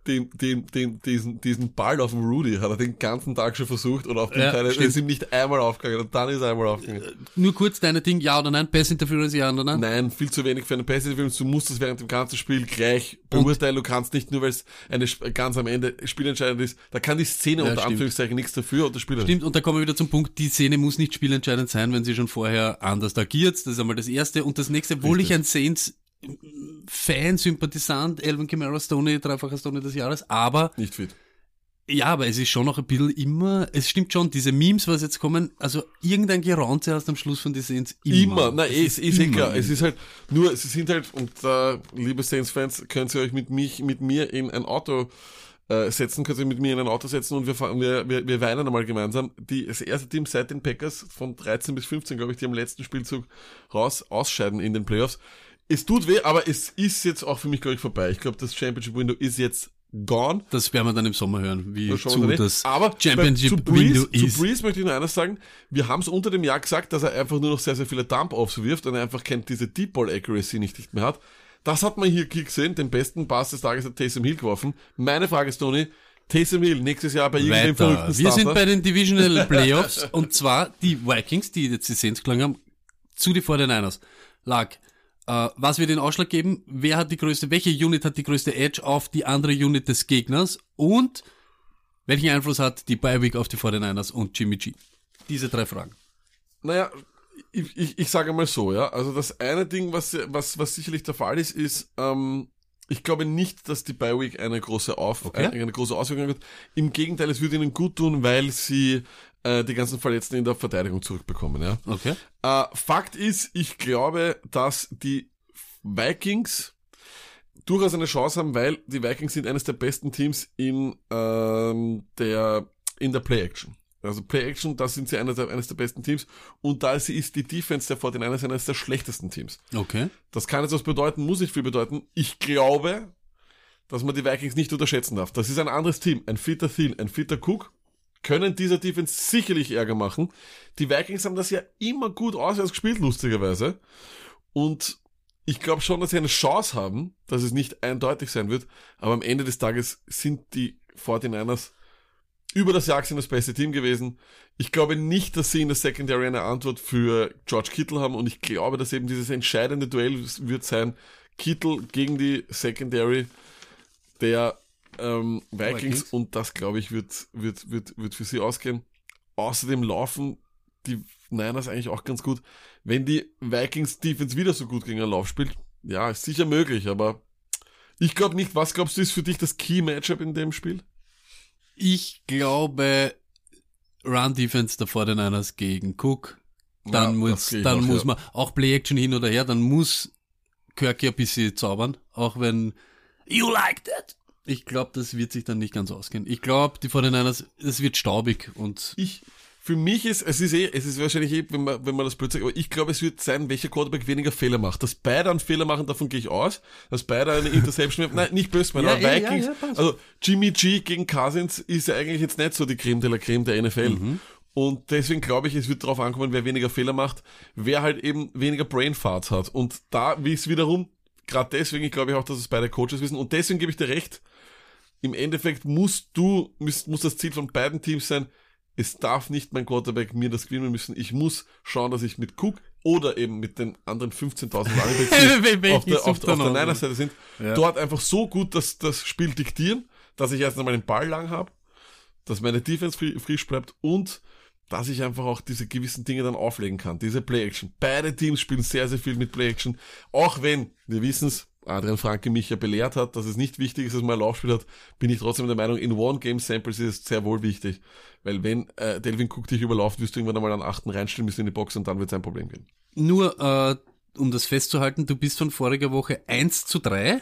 den, den, den, diesen, diesen Ball auf dem Rudy hat er den ganzen Tag schon versucht und auf den Ja, Teil stimmt. ist ihm nicht einmal aufgegangen und dann ist er einmal aufgegangen. nur kurz deine Ding, ja oder nein, Pass Interference, ja oder nein? Nein, viel zu wenig für einen Passive Film. Du musst das während dem ganzen Spiel gleich beurteilen. Du kannst nicht nur, weil es eine ganz am Ende spielentscheidend ist. Da kann die Szene Ja, unter stimmt. Anführungszeichen nichts dafür und der Spieler. Stimmt, und da kommen wir wieder zum Punkt, die Szene muss nicht spielentscheidend sein, wenn sie schon vorher anders agiert. Das ist einmal das Erste. Und das Nächste, obwohl ich ein Saints Fan, Sympathisant, Elvin Kamara Stoney, dreifacher Stoney des Jahres, aber Nicht fit. ja, aber es ist schon noch ein bisschen immer, es stimmt schon, diese Memes, was jetzt kommen, also irgendein Geraunze hast am Schluss von den Saints immer. Immer, na, Es ist, ist eh immer klar. Es ist halt, nur, sie sind halt, und äh, liebe Saints-Fans, können Sie euch mit mich, mit mir in ein Auto äh, setzen, können Sie mit mir in ein Auto setzen und wir, fahren, wir, wir, wir weinen einmal gemeinsam. Die, das erste Team seit den Packers von 13 bis 15, glaube ich, die am letzten Spielzug raus ausscheiden in den Playoffs. Es tut weh, aber es ist jetzt auch für mich, glaube ich, vorbei. Ich glaube, das Championship Window ist jetzt gone. Das werden wir dann im Sommer hören, wie Das zu das Aber Championship bei- zu Window Breeze, ist. Zu Breeze möchte ich nur eines sagen. Wir haben es unter dem Jahr gesagt, dass er einfach nur noch sehr, sehr viele Dump-Offs wirft und er einfach kennt diese Deep Ball Accuracy nicht, nicht mehr hat. Das hat man hier gesehen. Den besten Pass des Tages hat Taysom Hill geworfen. Meine Frage ist, Tony, Taysom Hill nächstes Jahr bei irgendeinem verrückten Wir sind bei den Divisional Playoffs und zwar die Vikings, die jetzt die Saints gelangen haben, zu die 49ers. Lag. Äh, was wird den Ausschlag geben? Wer hat die größte, welche Unit hat die größte Edge auf die andere Unit des Gegners? Und welchen Einfluss hat die Bye Week auf die 49ers und Jimmy G? Diese drei Fragen. Naja, ich, ich, ich sage mal so, ja. Also das eine Ding, was, was, was sicherlich der Fall ist, ist, ähm, ich glaube nicht, dass die Bye Week eine große, Auf Okay. eine große Auswirkung hat. Im Gegenteil, es würde ihnen gut tun, weil sie äh, die ganzen Verletzten in der Verteidigung zurückbekommen, ja. Okay. Äh, Fakt ist, ich glaube, dass die Vikings durchaus eine Chance haben, weil die Vikings sind eines der besten Teams in ähm, der in der Play-Action. Also Play-Action, da sind sie eines der, eines der besten Teams und da ist die Defense der 49ers eines der schlechtesten Teams. Okay. Das kann jetzt was bedeuten, muss nicht viel bedeuten. Ich glaube, dass man die Vikings nicht unterschätzen darf. Das ist ein anderes Team. Ein fitter Thiel, ein fitter Cook können dieser Defense sicherlich Ärger machen. Die Vikings haben das ja immer gut auswärts gespielt, lustigerweise. Und ich glaube schon, dass sie eine Chance haben, dass es nicht eindeutig sein wird. Aber am Ende des Tages sind die 49ers über das Jahr gesehen das beste Team gewesen. Ich glaube nicht, dass sie in der Secondary eine Antwort für George Kittle haben und ich glaube, dass eben dieses entscheidende Duell wird sein, Kittle gegen die Secondary der ähm, Vikings, Vikings. und das glaube ich wird, wird, wird, wird für sie ausgehen. Außerdem laufen die Niners eigentlich auch ganz gut. Wenn die Vikings Defense wieder so gut gegen einen Lauf spielt, ja, ist sicher möglich, aber ich glaube nicht. Was glaubst du ist für dich das Key Matchup in dem Spiel? Ich glaube, Run Defense der 49ers gegen Cook. Dann Ja, muss, dann auch, muss ja. man auch Play Action hin oder her, dann muss Kirky ein bisschen zaubern, auch wenn You like that. Ich glaube, das wird sich dann nicht ganz ausgehen. Ich glaube, die 49ers, es wird staubig und Ich, für mich ist, es ist eh, es ist wahrscheinlich eh, wenn man, wenn man das blöd sagt, aber ich glaube, es wird sein, welcher Quarterback weniger Fehler macht. Dass beide einen Fehler machen, davon gehe ich aus. Dass beide eine Interception. Nein, nicht böse, meine Ja, aber eh, ja, Vikings. ja, passt. also, Jimmy G gegen Cousins ist ja eigentlich jetzt nicht so die Creme de la Creme der NFL. Mhm. Und deswegen glaube ich, es wird darauf ankommen, wer weniger Fehler macht, wer halt eben weniger Brain Farts hat. Und da, wie es wiederum, gerade deswegen, ich glaube auch, dass es beide Coaches wissen. Und deswegen gebe ich dir recht, im Endeffekt musst du, muss, muss das Ziel von beiden Teams sein, es darf nicht mein Quarterback mir das gewinnen müssen. Ich muss schauen, dass ich mit Cook oder eben mit den anderen 15.000 Runningbacks, auf der, auf, auf der noch? Niners Seite sind, Ja. dort einfach so gut das, das Spiel diktieren, dass ich erst einmal den Ball lang habe, dass meine Defense frisch bleibt und dass ich einfach auch diese gewissen Dinge dann auflegen kann. Diese Play-Action. Beide Teams spielen sehr, sehr viel mit Play-Action. Auch wenn, wir wissen es, Adrian Franke mich ja belehrt hat, dass es nicht wichtig ist, dass man ein Laufspiel hat, bin ich trotzdem der Meinung, in One-Game-Samples ist es sehr wohl wichtig. Weil wenn äh, Delvin Cook dich überlauft, wirst du irgendwann einmal einen achten reinstellen müssen in die Box und dann wird es ein Problem geben. nur, äh, um das festzuhalten, du bist von voriger Woche 1 zu 3. Äh,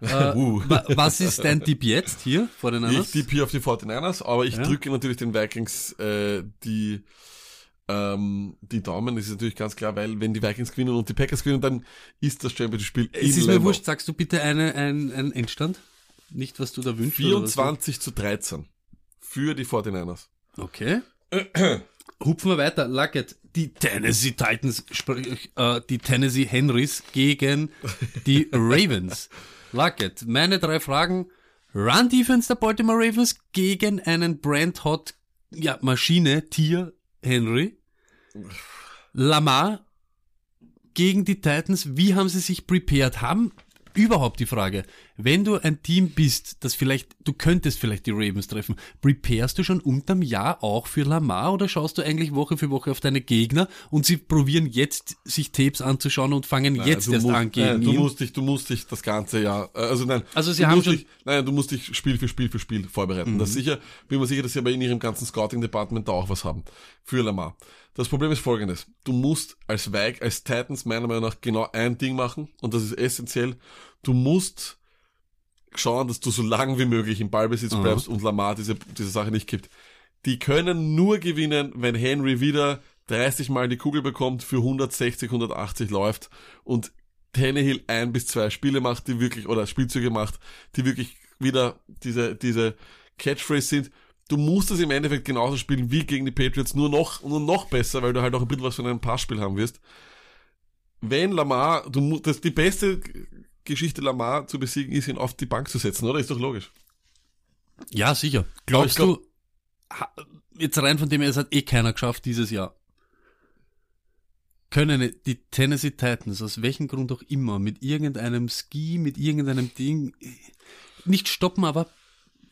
Uh. wa- was ist dein Tipp jetzt hier vor den Ich Niners? tippe hier auf die 49ers, aber ich Ja. drücke natürlich den Vikings äh, die, ähm, die Daumen. Das ist natürlich ganz klar, weil wenn die Vikings gewinnen und die Packers gewinnen, dann ist das Championship-Spiel Es ist mir Lambeau. wurscht, sagst du bitte eine, ein, ein Endstand? Nicht, was du da wünschst? oder was? 24 zu 13 für die 49ers. Okay. Hupfen wir weiter. Luckett, die Tennessee Titans, sprich, äh, die Tennessee Henrys gegen die Ravens. Luckett, meine drei Fragen. Run Defense der Baltimore Ravens gegen einen Brand Hot, ja, Maschine, Tier, Henry. Lamar gegen die Titans. Wie haben sie sich prepared? Haben überhaupt die Frage, wenn du ein Team bist, das vielleicht, du könntest vielleicht die Ravens treffen, preparest du schon unterm Jahr auch für Lamar oder schaust du eigentlich Woche für Woche auf deine Gegner und sie probieren jetzt sich Tapes anzuschauen und fangen Nein, jetzt erst musst, an gegen nein, du ihn? musst dich, du musst dich das ganze Jahr, also nein. Also sie du haben musst schon- dich, nein, du musst dich Spiel für Spiel für Spiel vorbereiten. Mhm. Das sicher, bin mir sicher, dass sie aber in ihrem ganzen Scouting-Department da auch was haben. Für Lamar. Das Problem ist folgendes. Du musst als Weig, als Titans meiner Meinung nach genau ein Ding machen und das ist essentiell. Du musst schauen, dass du so lang wie möglich im Ballbesitz Mhm. bleibst und Lamar diese, diese Sache nicht gibt. Die können nur gewinnen, wenn Henry wieder 30 Mal die Kugel bekommt, für 160, 180 läuft und Tannehill ein bis zwei Spiele macht, die wirklich, oder Spielzüge macht, die wirklich wieder diese, diese Catchphrase sind. Du musst es im Endeffekt genauso spielen wie gegen die Patriots, nur noch, nur noch besser, weil du halt auch ein bisschen was von einem Passspiel haben wirst. Wenn Lamar, du musst, das, die beste Geschichte Lamar zu besiegen ist, ihn auf die Bank zu setzen, oder? Ist doch logisch. Ja, sicher. Glaubst ich du, ha- jetzt rein von dem es hat eh keiner geschafft dieses Jahr. Können die Tennessee Titans, aus welchem Grund auch immer, mit irgendeinem Ski, mit irgendeinem Ding, nicht stoppen, aber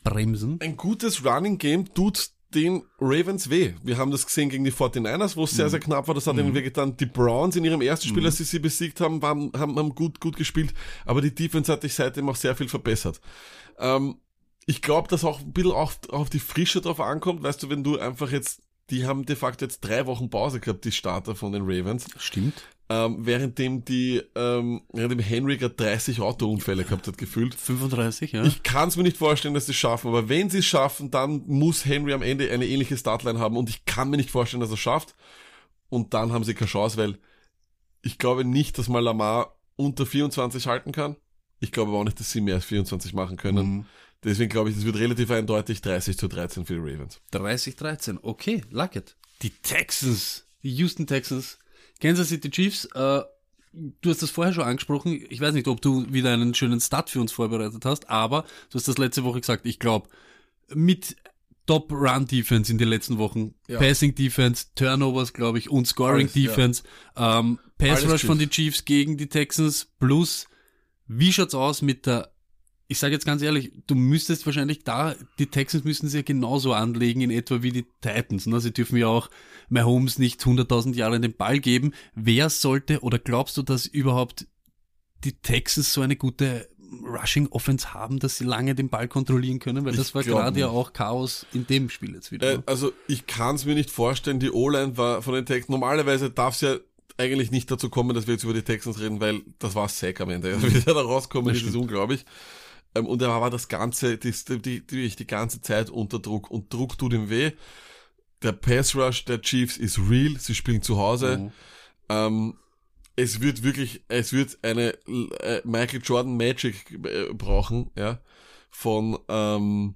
bremsen? Ein gutes Running Game tut den Ravens weh. Wir haben das gesehen gegen die 49ers, wo es sehr, sehr knapp war. Das hat ihnen wehgetan. Die Browns in ihrem ersten Spiel, als sie sie besiegt haben, waren, haben, haben gut, gut gespielt. Aber die Defense hat sich seitdem auch sehr viel verbessert. Ähm, ich glaube, dass auch ein bisschen auf, auf die Frische drauf ankommt. Weißt du, wenn du einfach jetzt, die haben de facto jetzt drei Wochen Pause gehabt, die Starter von den Ravens. Stimmt. Ähm, währenddem die, ähm, währenddem Henry gerade 30 Autounfälle gehabt hat, gefühlt. 35, ja. Ich kann es mir nicht vorstellen, dass sie es schaffen, aber wenn sie es schaffen, dann muss Henry am Ende eine ähnliche Startline haben und ich kann mir nicht vorstellen, dass er es schafft. Und dann haben sie keine Chance, weil ich glaube nicht, dass mal Lamar unter 24 halten kann. Ich glaube aber auch nicht, dass sie mehr als 24 machen können. Mhm. Deswegen glaube ich, das wird relativ eindeutig 30 zu 13 für die Ravens. 30, 13. Okay, luck it. Die Texans, die Houston Texans, Kansas City Chiefs, äh, du hast das vorher schon angesprochen. Ich weiß nicht, ob du wieder einen schönen Start für uns vorbereitet hast, aber du hast das letzte Woche gesagt. Ich glaube, mit Top Run Defense in den letzten Wochen, Ja. Passing Defense, Turnovers, glaube ich, und Scoring Alles, ja. Defense, ähm, Pass Rush von den Chiefs gegen die Texans plus wie schaut's aus mit der ich sage jetzt ganz ehrlich, du müsstest wahrscheinlich da, die Texans müssen sie ja genauso anlegen in etwa wie die Titans. Ne? Sie dürfen ja auch Mahomes nicht 100.000 Jahre den Ball geben. Wer sollte, oder glaubst du, dass überhaupt die Texans so eine gute Rushing Offense haben, dass sie lange den Ball kontrollieren können? Weil das Ich war gerade ja auch Chaos in dem Spiel jetzt wieder. Äh, ne? also ich kann es mir nicht vorstellen, die O-Line war von den Texans, normalerweise darf es ja eigentlich nicht dazu kommen, dass wir jetzt über die Texans reden, weil das war Sack am Ende. Also wie der da rauskommen Das ist, ist unglaublich. Ähm, und er war das Ganze, die, die, die, die ganze Zeit unter Druck und Druck tut ihm weh. Der Pass Rush der Chiefs ist real, sie spielen zu Hause. Mhm. Ähm, es wird wirklich, es wird eine äh, Michael Jordan Magic äh, brauchen, ja, von, ähm,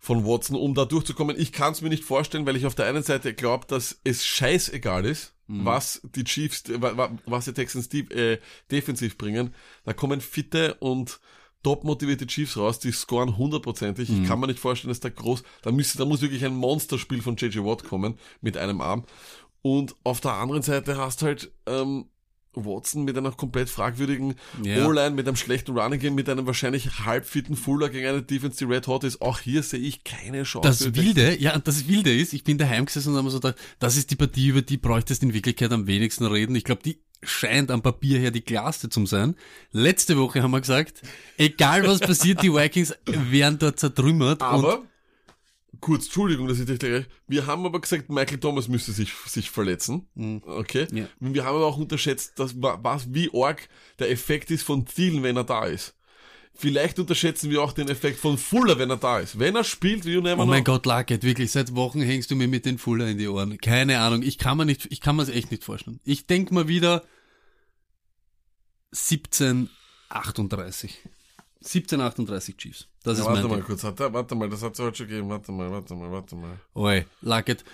von Watson, um da durchzukommen. Ich kann es mir nicht vorstellen, weil ich auf der einen Seite glaube, dass es scheißegal ist, Mhm. was die Chiefs, wa- wa- was die Texans die, äh, defensiv bringen. Da kommen fitte und top motivierte Chiefs raus, die scoren hundertprozentig. Mhm. Ich kann mir nicht vorstellen, dass da groß, da müsste, da muss wirklich ein Monsterspiel von JJ Watt kommen mit einem Arm. Und auf der anderen Seite hast halt ähm, Watson mit einer komplett fragwürdigen Ja. O-Line, mit einem schlechten Running Game, mit einem wahrscheinlich halbfitten Fuller gegen eine Defense, die Red Hot ist. Auch hier sehe ich keine Chance. Das Wilde, ja, das Wilde ist, ich bin daheim gesessen und habe mir so gedacht, das ist die Partie, über die bräuchtest in Wirklichkeit am wenigsten reden. Ich glaube, die scheint am Papier her die klarste zum sein. Letzte Woche haben wir gesagt, egal was passiert, die Vikings werden dort zertrümmert. und Aber, kurz, Entschuldigung, dass ich dich gleich, wir haben aber gesagt, Michael Thomas müsste sich, sich verletzen. Okay? Ja. Wir haben aber auch unterschätzt, dass, wa- was, wie arg der Effekt ist von Thielen, wenn er da ist. Vielleicht unterschätzen wir auch den Effekt von Fuller, wenn er da ist. Wenn er spielt, wie never Oh mein. Gott, Lacket, wirklich, seit Wochen hängst du mir mit den Fuller in die Ohren. Keine Ahnung, ich kann mir nicht, ich kann mir es echt nicht vorstellen. Ich denk mal wieder 1738. 1738 Chiefs. Das Ja, ist warte mal Tipp. kurz, hat er, warte mal, das hat es heute schon gegeben. Warte mal, warte mal, warte mal. Oi, laget,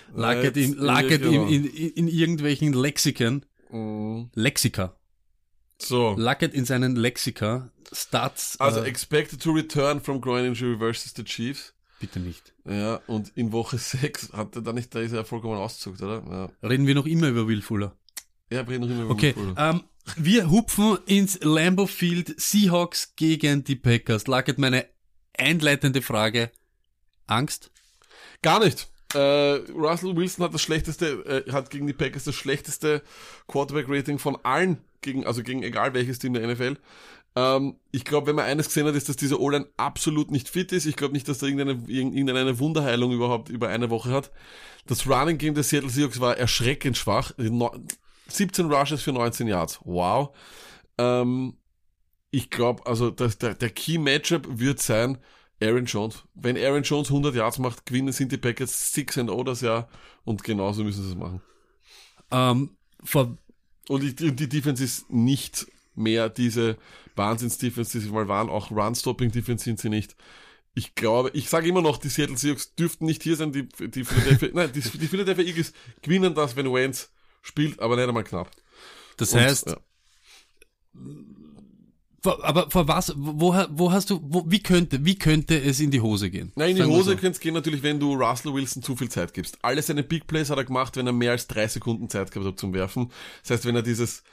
Jetzt in, genau. in, in, in irgendwelchen Lexikern, Mm, Lexika, So. laget in seinen Lexika, Stats, Also äh, expected to return from groin injury versus the Chiefs. bitte nicht. Ja, und in Woche 6 hat er da nicht, da ist er vollkommen ausgezuckt, oder? Ja. Reden wir noch immer über Will Fuller. Ja, wir reden noch immer über Okay, ähm, wir hupfen ins Lambeau Field Seahawks gegen die Packers. Laget meine einleitende Frage. Angst? Gar nicht. Äh, Russell Wilson hat das schlechteste, äh, hat gegen die Packers das schlechteste Quarterback-Rating von allen, gegen, also gegen egal welches Team der NFL. Ähm, ich glaube, wenn man eines gesehen hat, ist, dass dieser O-Line absolut nicht fit ist. Ich glaube nicht, dass da irgendeine, irgendeine Wunderheilung überhaupt über eine Woche hat. Das Running Game der Seattle Seahawks war erschreckend schwach. No- 17 Rushes für 19 Yards. Wow. Ähm, ich glaube, also das, der, der Key Matchup wird sein Aaron Jones. Wenn Aaron Jones 100 Yards macht, gewinnen sind die Packers 6 and 0 das Jahr und genauso müssen sie es machen. Ähm, Und die, die Defense ist nicht mehr diese Wahnsinns-Defense, die sie mal waren. Auch Run-Stopping-Defense sind sie nicht. Ich glaube, ich sage immer noch, die Seattle Seahawks dürften nicht hier sein. Die, die Philadelphia, nein, die, die Philadelphia Eagles gewinnen das, wenn Wentz spielt, aber nicht einmal knapp. das Und, heißt, ja. vor, aber vor was, wo, wo hast du, wo, wie könnte, wie könnte es in die Hose gehen? Nein, in die Sagen Hose so. könnte es gehen natürlich, wenn du Russell Wilson zu viel Zeit gibst. Alle seine Big Plays hat er gemacht, wenn er mehr als drei Sekunden Zeit gehabt hat zum Werfen. Das heißt, wenn er dieses,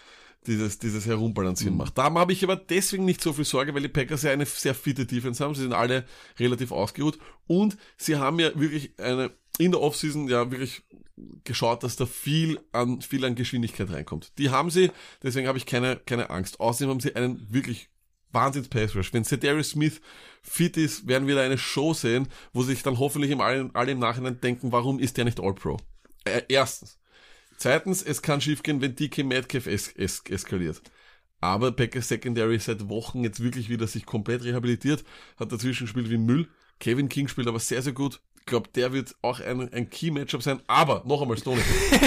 dieses, dieses Mhm. Herumbalancieren macht. Da habe ich aber deswegen nicht so viel Sorge, weil die Packers ja eine sehr fitte Defense haben. Sie sind alle relativ ausgeruht und sie haben ja wirklich eine, in der Offseason ja wirklich geschaut, dass da viel an, viel an Geschwindigkeit reinkommt. Die haben sie, deswegen habe ich keine, keine Angst. Außerdem haben sie einen wirklich Wahnsinns Pass Rush. Wenn Darius Smith fit ist, werden wir da eine Show sehen, wo sich dann hoffentlich im allen, alle im Nachhinein denken, warum ist der nicht All-Pro? Äh, erstens. Zweitens, es kann schiefgehen, wenn DK Metcalf es, es, eskaliert. Aber Packers Secondary seit Wochen jetzt wirklich wieder sich komplett rehabilitiert, hat dazwischen gespielt wie Müll. Kevin King spielt aber sehr, sehr gut. Ich glaube, der wird auch ein, ein Key-Matchup sein. Aber, noch einmal, Stoney.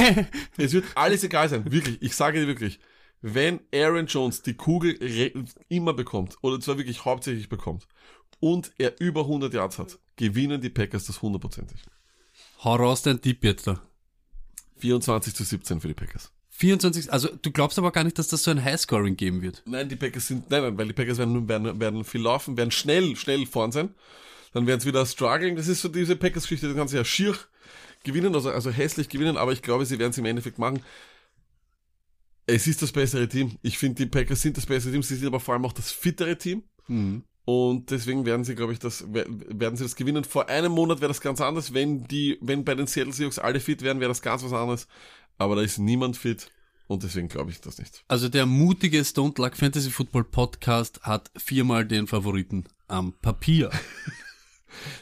es wird alles egal sein. Wirklich. Ich sage dir wirklich. Wenn Aaron Jones die Kugel immer bekommt, oder zwar wirklich hauptsächlich bekommt, und er über 100 Yards hat, gewinnen die Packers das hundertprozentig. Hau raus dein Tipp jetzt da. 24 zu 17 für die Packers. 24, also du glaubst aber gar nicht, dass das so ein Highscoring geben wird. Nein, die Packers sind, nein, weil die Packers werden, werden, werden viel laufen, werden schnell, schnell vorn sein. Dann werden sie wieder strugglen. Das ist so diese Packers-Geschichte, das ganze Jahr schier gewinnen, also, also hässlich gewinnen, aber ich glaube, sie werden es im Endeffekt machen. Es ist das bessere Team. Ich finde, die Packers sind das bessere Team, sie sind aber vor allem auch das fittere Team. Und deswegen werden sie, glaube ich, das, werden sie das gewinnen. Vor einem Monat wäre das ganz anders. Wenn die, wenn bei den Seattle Seahawks alle fit wären, wäre das ganz was anderes. Aber da ist niemand fit. Und deswegen glaube ich das nicht. Also der mutige Stone Luck Fantasy Football Podcast hat viermal den Favoriten am Papier.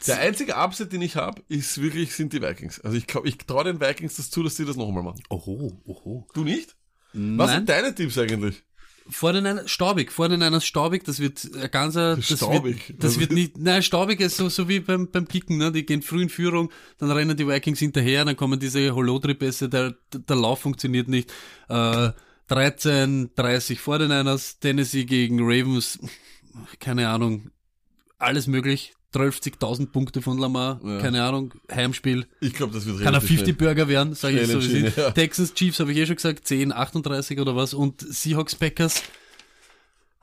Der einzige Upset, den ich habe, ist wirklich, sind die Vikings. Also ich glaube, ich traue den Vikings das zu, dass sie das nochmal machen. Oho, oho. Du nicht? Was Nein, sind deine Tipps eigentlich? Vor den Niners, staubig, vor den Niners staubig, das wird ein ganzer, das Staubig? Wird, das wird nicht, nein, staubig ist so, so wie beim, beim Kicken, ne, die gehen früh in Führung, dann rennen die Vikings hinterher, dann kommen diese Holodri-Pässe, der, der Lauf funktioniert nicht, äh, 13, 30 vor den Niners, Tennessee gegen Ravens, keine Ahnung, alles möglich, 12.000 Punkte von Lamar, Ja. keine Ahnung, Heimspiel, Ich glaube, das wird kann er relativ 50 Burger werden, sage ich so. wie ja. Texans Chiefs habe ich eh schon gesagt, 10, 38 oder was und Seahawks Packers.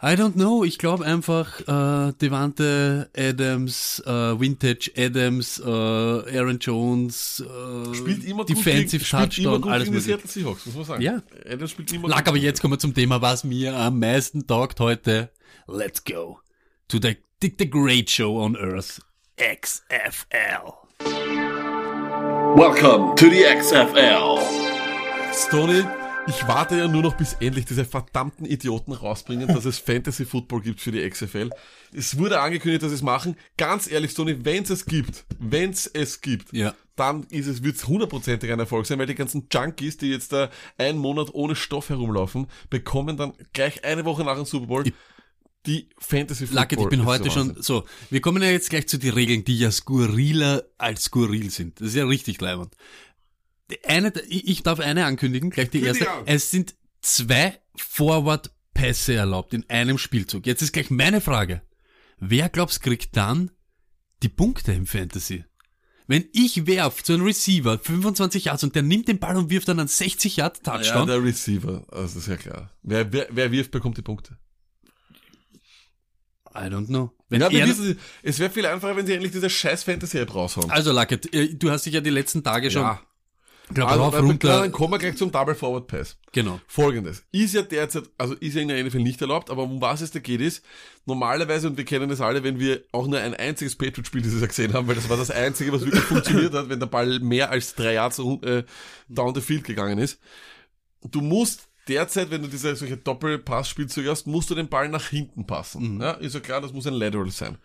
I don't know. Ich glaube einfach äh, Devante Adams, äh, Vintage Adams, äh, Aaron Jones, äh, Spielt immer gut Defensive gegen, spielt immer Touchdown, gut alles gegen die. Seattle Seahawks, muss man sagen. Ja. Adams spielt immer gut. aber jetzt kommen wir zum Thema, was mir am meisten taugt heute. Let's go to the, the, the great show on earth. XFL. Welcome to the XFL. Stoney, ich warte ja nur noch, bis endlich diese verdammten Idioten rausbringen, dass es Fantasy Football gibt für die XFL. Es wurde angekündigt, dass sie es machen. Ganz ehrlich, Stoney, wenn es es gibt, wenn es es gibt, Ja. dann ist es, wird es hundertprozentig ein Erfolg sein, weil die ganzen Junkies, die jetzt da einen Monat ohne Stoff herumlaufen, bekommen dann gleich eine Woche nach dem Super Bowl die Fantasy Football. Lackett, ich bin heute schon Wahnsinn. so. Wir kommen ja jetzt gleich zu den Regeln, die ja skurriler als skurril sind. Das ist ja richtig leibend. Die Eine, ich darf eine ankündigen, gleich die erste. Es sind zwei Forward-Pässe erlaubt in einem Spielzug. Jetzt ist gleich meine Frage. wer glaubst kriegt dann die Punkte im Fantasy? Wenn ich werf zu einem Receiver 25 Yards und der nimmt den Ball und wirft dann einen 60 Yard Ja, Touchdown, der Receiver, also das ist ja klar. Wer, wer, wer wirft, bekommt die Punkte. I don't know. Wenn Ja, wissen, es wäre viel einfacher, wenn sie endlich diese scheiß Fantasy-App raushauen. also Lackett, äh, du hast dich ja die letzten Tage schon Ja. glaub, Also, rauf, dann, runter. dann kommen wir gleich zum Double Forward Pass. Genau. Folgendes. Ist ja derzeit, also ist ja in der NFL nicht erlaubt, aber um was es da geht ist, normalerweise, und wir kennen das alle, wenn wir auch nur ein einziges Patriot-Spiel dieses Jahr gesehen haben, weil das war das einzige, was wirklich funktioniert hat, wenn der Ball mehr als drei Yards äh, down the field gegangen ist. Du musst derzeit, wenn du diese solche Doppelpass-Spielzüge hast, musst du den Ball nach hinten passen. Ja, ist ja klar, das muss ein Lateral sein.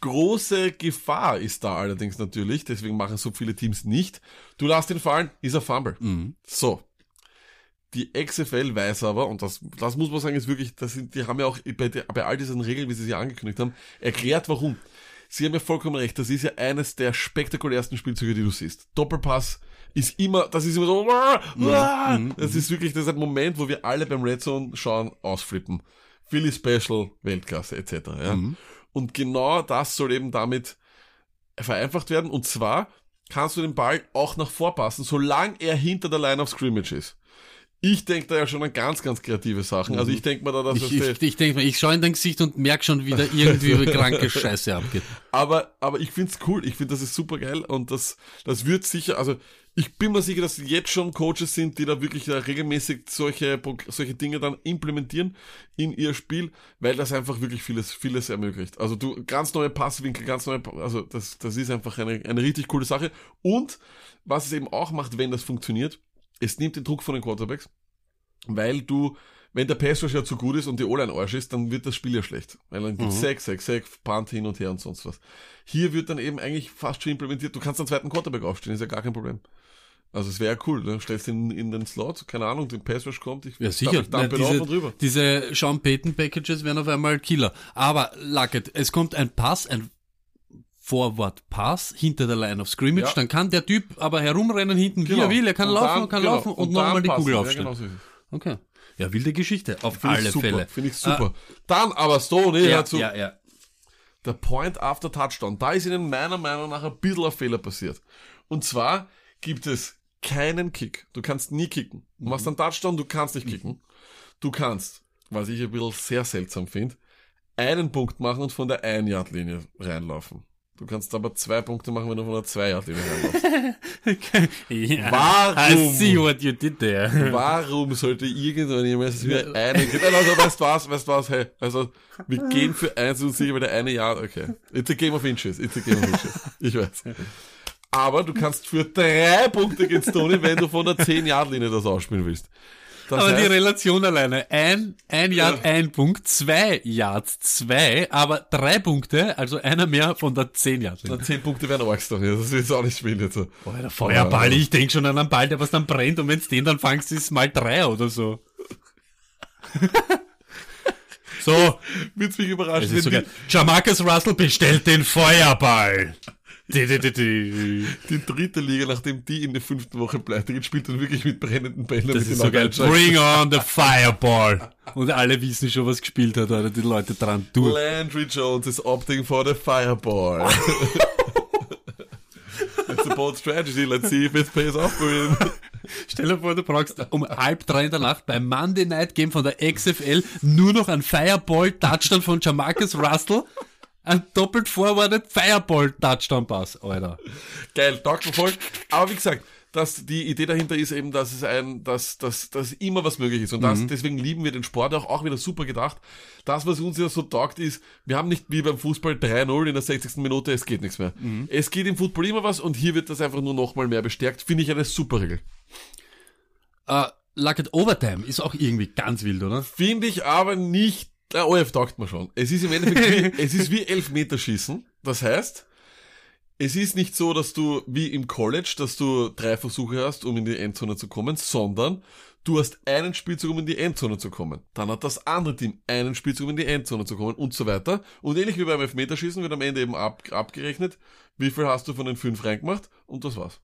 Große Gefahr ist da allerdings natürlich, deswegen machen so viele Teams nicht. Du lässt ihn fallen, ist er Fumble. So. Die XFL weiß aber, und das, das muss man sagen, ist wirklich, das sind, die haben ja auch bei, bei all diesen Regeln, wie sie sie angekündigt haben, erklärt warum. Sie haben ja vollkommen recht, das ist ja eines der spektakulärsten Spielzüge, die du siehst. Doppelpass ist immer, das ist immer so, das ist wirklich, das ist ein Moment, wo wir alle beim Red Zone schauen, ausflippen. Philly Special, Weltklasse, etc. Ja? Und genau das soll eben damit vereinfacht werden. Und zwar kannst du den Ball auch nach vorpassen, solange er hinter der Line of Scrimmage ist. Ich denke da ja schon an ganz, ganz kreative Sachen. Also ich denke mir da, dass Ich, es ich, ich denke mir, ich schaue in dein Gesicht und merk schon wieder irgendwie wie kranke Scheiße abgeht. aber, aber ich find's cool. Ich finde, das ist super geil und das, das wird sicher, also ich bin mir sicher, dass jetzt schon Coaches sind, die da wirklich äh, regelmäßig solche, solche Dinge dann implementieren in ihr Spiel, weil das einfach wirklich vieles, vieles ermöglicht. Also du, ganz neue Passwinkel, ganz neue, also das, das ist einfach eine, eine richtig coole Sache. Und was es eben auch macht, wenn das funktioniert, es nimmt den Druck von den Quarterbacks, weil du, wenn der Pass ja zu gut ist und die O-Line Arsch ist, dann wird das Spiel ja schlecht. Weil dann gibt's Sack, Sack, Sack, Punt hin und her und sonst was. Hier wird dann eben eigentlich fast schon implementiert. Du kannst einen zweiten Quarterback aufstellen, ist ja gar kein Problem. Also es wäre cool, ne? stellst ihn in den Slot, keine Ahnung, den Pass Rush kommt, ich Ja, sicher. Ich Nein, auf und rüber. diese, diese Sean Payton Packages werden auf einmal Killer. Aber, Luckett, es kommt ein Pass, ein Forward Pass hinter der Line of Scrimmage, Ja. dann kann der Typ aber herumrennen hinten, wie er will, er kann Und laufen, dann- kann genau. laufen und, dann nochmal die. Kugel Ja, aufstellen. genau so. Okay. Ja, wilde Geschichte, auf Finde alle super, Fälle. Finde ich super. Dann aber Stoney, Ah, ja, hör zu. ja, ja. Der Point after Touchdown. Da ist ihnen meiner Meinung nach ein bisschen ein Fehler passiert. Und zwar gibt es keinen Kick. Du kannst nie kicken. Du machst einen Touchdown, du kannst nicht kicken. Du kannst, was ich ein bisschen sehr seltsam finde, einen Punkt machen und von der 1-Yard-Linie reinlaufen. Du kannst aber zwei Punkte machen, wenn du von der 2-Yard-Linie reinlaufst. ja. Warum? I see what you did there. Warum sollte irgendwann jemals für einen gehen? Also, weißt du was, weißt du was, hey, also, wir gehen für eins und sicher, weil der eine Jahr, okay. It's a game of inches, it's a game of inches. Ich weiß. Aber du kannst für drei Punkte gegen Stoney, wenn du von der 10-Yard-Linie das ausspielen willst. Das Aber die heißt, Relation alleine, ein, ein Yard, ein Punkt, zwei Yards, zwei, aber drei Punkte, also einer mehr von der zehn Yard. dann 10 Punkte wären arg, Stoney. Das ist auch nicht spielen jetzt. Boah, der Feuerball, ich denk schon an einen Ball, der was dann brennt und wenn's den dann fangst, ist es mal drei oder so. so, Wird's mich überraschen. Jamarcus Russell bestellt den Feuerball. Di, di, di, di. die, dritte Liga, nachdem die in der fünften Woche pleite geht, spielt dann wirklich mit brennenden Bällen. Das ist so geil. Bring on the Fireball. Und alle wissen schon, was gespielt hat, oder die Leute dran durch. Landry Jones is opting for the fireball. It's a bold strategy. Let's see if it pays off for him. Stell dir vor, du brauchst um halb drei in der Nacht beim Monday Night Game von der XFL nur noch ein Fireball-Touchdown von Jamarcus Russell. Ein doppelt forwarded Fireball-Touchdown-Pass, Alter. Geil, taugt voll. Aber wie gesagt, dass die Idee dahinter ist eben, dass es ein, dass, dass, dass immer was möglich ist. Und das, deswegen lieben wir den Sport auch, auch wieder super gedacht. Das, was uns ja so taugt, ist, wir haben nicht wie beim Fußball 3-0 in der 60. Minute, es geht nichts mehr. Es geht im Football immer was und hier wird das einfach nur nochmal mehr bestärkt. Finde ich eine super Regel. Äh, Lucket Overtime ist auch irgendwie ganz wild, oder? Finde ich aber nicht, der OF taugt mir schon. Es ist im Endeffekt wie, es ist wie Elfmeterschießen. Das heißt, es ist nicht so, dass du wie im College, dass du drei Versuche hast, um in die Endzone zu kommen, sondern du hast einen Spielzug, um in die Endzone zu kommen. Dann hat das andere Team einen Spielzug, um in die Endzone zu kommen und so weiter. Und ähnlich wie beim Elfmeterschießen wird am Ende eben ab, abgerechnet, wie viel hast du von den fünf reingemacht und das war's.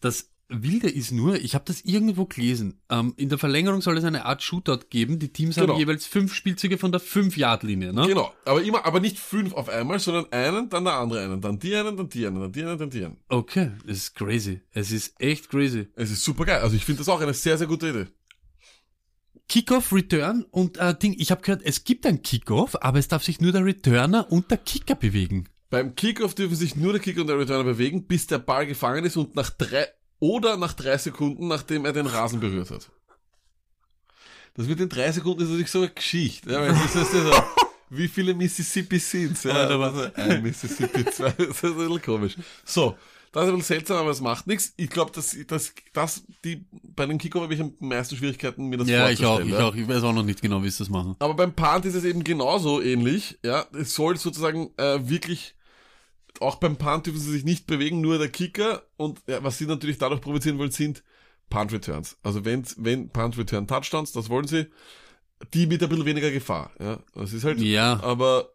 Das Wilde ist nur, ich habe das irgendwo gelesen. Ähm, in der Verlängerung soll es eine Art Shootout geben. Die Teams Genau. haben jeweils fünf Spielzüge von der 5-Yard-Linie. Ne? Genau, aber immer, aber nicht fünf auf einmal, sondern einen, dann der andere einen, dann die einen, dann die einen, dann die einen, dann die einen. Okay, es ist crazy. Es ist echt crazy. Es ist super geil. Also ich finde das auch eine sehr, sehr gute Idee. Kickoff, Return und äh, Ding, ich habe gehört, es gibt ein Kickoff, aber es darf sich nur der Returner und der Kicker bewegen. Beim Kickoff dürfen sich nur der Kicker und der Returner bewegen, bis der Ball gefangen ist und nach drei oder nach drei Sekunden, nachdem er den Rasen berührt hat. Das mit den drei Sekunden ist natürlich so eine Geschichte. Ja, das ist ja so, wie viele Mississippi sind's? Ja, Alter, also ein Mississippi, zwei, das ist ein bisschen komisch. So, das ist ein bisschen seltsam, aber es macht nichts. Ich glaube, dass, dass, dass die, bei den Kickoff habe ich am meisten Schwierigkeiten, mir das Ja, ich auch, vorzustellen. ich ja. auch. Ich weiß auch noch nicht genau, wie sie das machen. Aber beim Punt ist es eben genauso ähnlich. Ja, es soll sozusagen äh, wirklich auch beim Punt dürfen sie sich nicht bewegen, nur der Kicker und ja, was sie natürlich dadurch provozieren wollen, sind Punt Returns. Also wenn wenn Punt Return Touchdowns, das wollen sie, die mit ein bisschen weniger Gefahr. Ja, das ist halt. Ja. Aber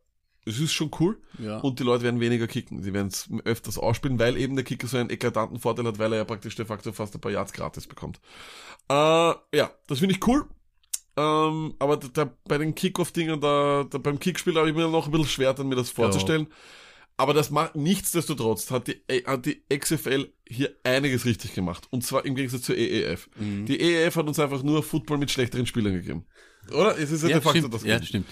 es ist schon cool Ja. und die Leute werden weniger kicken. Sie werden es öfters ausspielen, weil eben der Kicker so einen eklatanten Vorteil hat, weil er ja praktisch de facto fast ein paar Yards gratis bekommt. Äh, ja, das finde ich cool. Ähm, aber da, da, bei den Kickoff-Dingen, da, da beim Kickspiel habe ich mir noch ein bisschen schwer, dann mir das vorzustellen. Aber das macht nichtsdestotrotz hat die, hat die XFL hier einiges richtig gemacht. Und zwar im Gegensatz zur EEF. Mhm. Die EEF hat uns einfach nur Football mit schlechteren Spielern gegeben. Oder? Es ist ja, Ja, de facto stimmt. das ja, Gleiche. stimmt.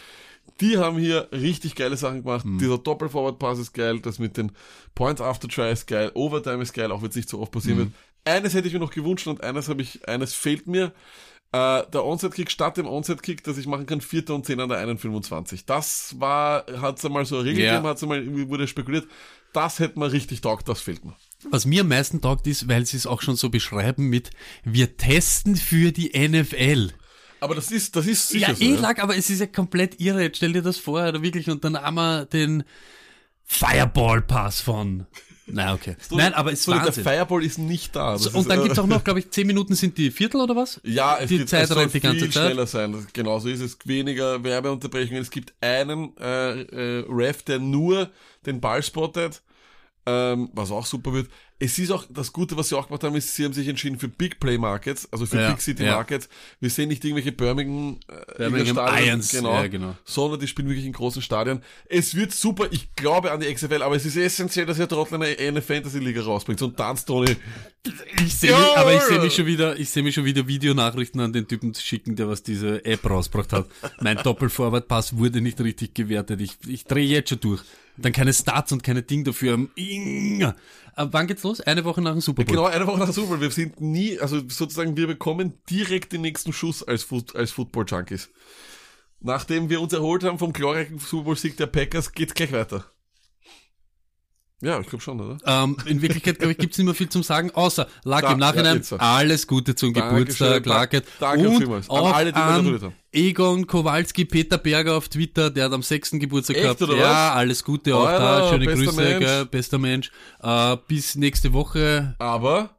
Die haben hier richtig geile Sachen gemacht. Mhm. Dieser Doppel-Forward-Pass ist geil, das mit den Points after Try ist geil, Overtime ist geil, auch wenn es nicht so oft passieren Mhm. wird. Eines hätte ich mir noch gewünscht und eines habe ich, eines fehlt mir. Äh, der Onside-Kick statt dem Onside-Kick, dass ich machen kann, vierter und zehn an der 1,25. Das war, hat's einmal so eine Regel Ja. gegeben, hat's einmal, irgendwie wurde spekuliert. Das hätte mir richtig taugt, das fehlt mir. Was mir am meisten taugt ist, weil sie es auch schon so beschreiben mit, wir testen für die NFL. Aber das ist, das ist sicher ja, so. eh ja. lag, aber es ist ja komplett irre. Jetzt stell dir das vor, oder wirklich, und dann haben wir den Fireball-Pass von. Na, okay. Nein, aber es ist so, der Wahnsinn. Fireball ist nicht da. Das So, ist, und dann äh, gibt's auch noch, glaube ich, zehn Minuten sind die Viertel oder was? Ja, es Die gibt, Zeit es soll die ganze viel Zeit. schneller sein. Das, genauso ist es. Weniger Werbeunterbrechungen. Es gibt einen äh, äh, Ref, der nur den Ball spottet, ähm, was auch super wird. Es ist auch das Gute, was sie auch gemacht haben, ist, sie haben sich entschieden für Big Play Markets, also für Ja, Big City ja. Markets. Wir sehen nicht irgendwelche Birmingham, äh, Birmingham irgendein Irons, ja, genau. sondern die spielen wirklich in großen Stadien. Es wird super, ich glaube an die XFL, aber es ist essentiell, dass ihr trotzdem eine, eine Fantasy-Liga rausbringt. Und dann, Tony, Ich sehe mich, aber ich sehe mich schon wieder, ich sehe mich schon wieder Videonachrichten an den Typen zu schicken, der was diese App rausgebracht hat. Mein Doppel-Forward-Pass wurde nicht richtig gewertet. Ich, ich drehe jetzt schon durch. Dann keine Starts und keine Ding dafür. Aber wann geht's los? Eine Woche nach dem Super Bowl. Genau, eine Woche nach Super Bowl. Wir sind nie, also sozusagen, wir bekommen direkt den nächsten Schuss als, Foot, als Football-Junkies. Nachdem wir uns erholt haben vom glorreichen Super Bowl-Sieg der Packers, geht's gleich weiter. Ja, ich glaube schon, oder? Ähm, in Wirklichkeit, glaube ich, gibt's nicht mehr viel zum Sagen, außer Da, im Nachhinein ja, alles Gute zum Dankeschön, Geburtstag, Lacket. danke und vielmals. An auch alle, die an. Egon Kowalski, Peter Berger auf Twitter, der hat am sechsten Geburtstag Echt, gehabt. oder ja, was? alles Gute auch Alter, da. Schöne Grüße, Mensch. gell, bester Mensch. Äh, bis nächste Woche. Aber,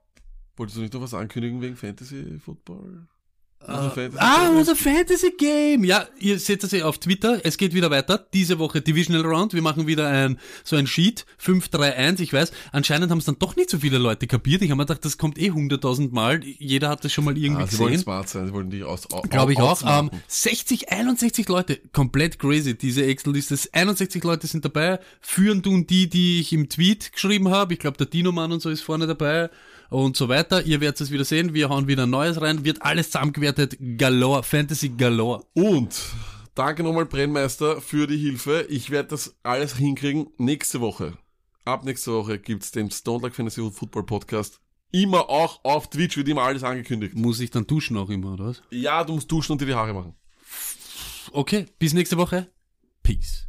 wolltest du nicht noch was ankündigen wegen Fantasy-Football? Also Fantasy Ah, unser Fantasy Game. Ja, ihr seht das ja auf Twitter. Es geht wieder weiter. Diese Woche Divisional Round. Wir machen wieder ein, so ein Sheet. 5-3-1. Ich weiß, anscheinend haben es dann doch nicht so viele Leute kapiert. Ich habe mir gedacht, das kommt eh 100.000 Mal. Jeder hat das schon mal irgendwie Ah, sie wollen gesehen. smart sein, sie wollen die aus, au- Glaube ich auch. Ähm, 60, 61 Leute. Komplett crazy. Diese Excel-Liste. 61 Leute sind dabei. Führen tun die, die ich im Tweet geschrieben habe. Ich glaube, der Dino-Mann und so ist vorne dabei. Und so weiter. Ihr werdet es wieder sehen. Wir hauen wieder ein Neues rein. Wird alles zusammengewertet. Galore. Fantasy Galore. Und danke nochmal Brennmeister für die Hilfe. Ich werde das alles hinkriegen nächste Woche. Ab nächste Woche gibt's den Stone Like Fantasy Football Podcast. Immer auch auf Twitch wird immer alles angekündigt. Muss ich dann duschen auch immer, oder was? Ja, du musst duschen und dir die Haare machen. Okay, bis nächste Woche. Peace.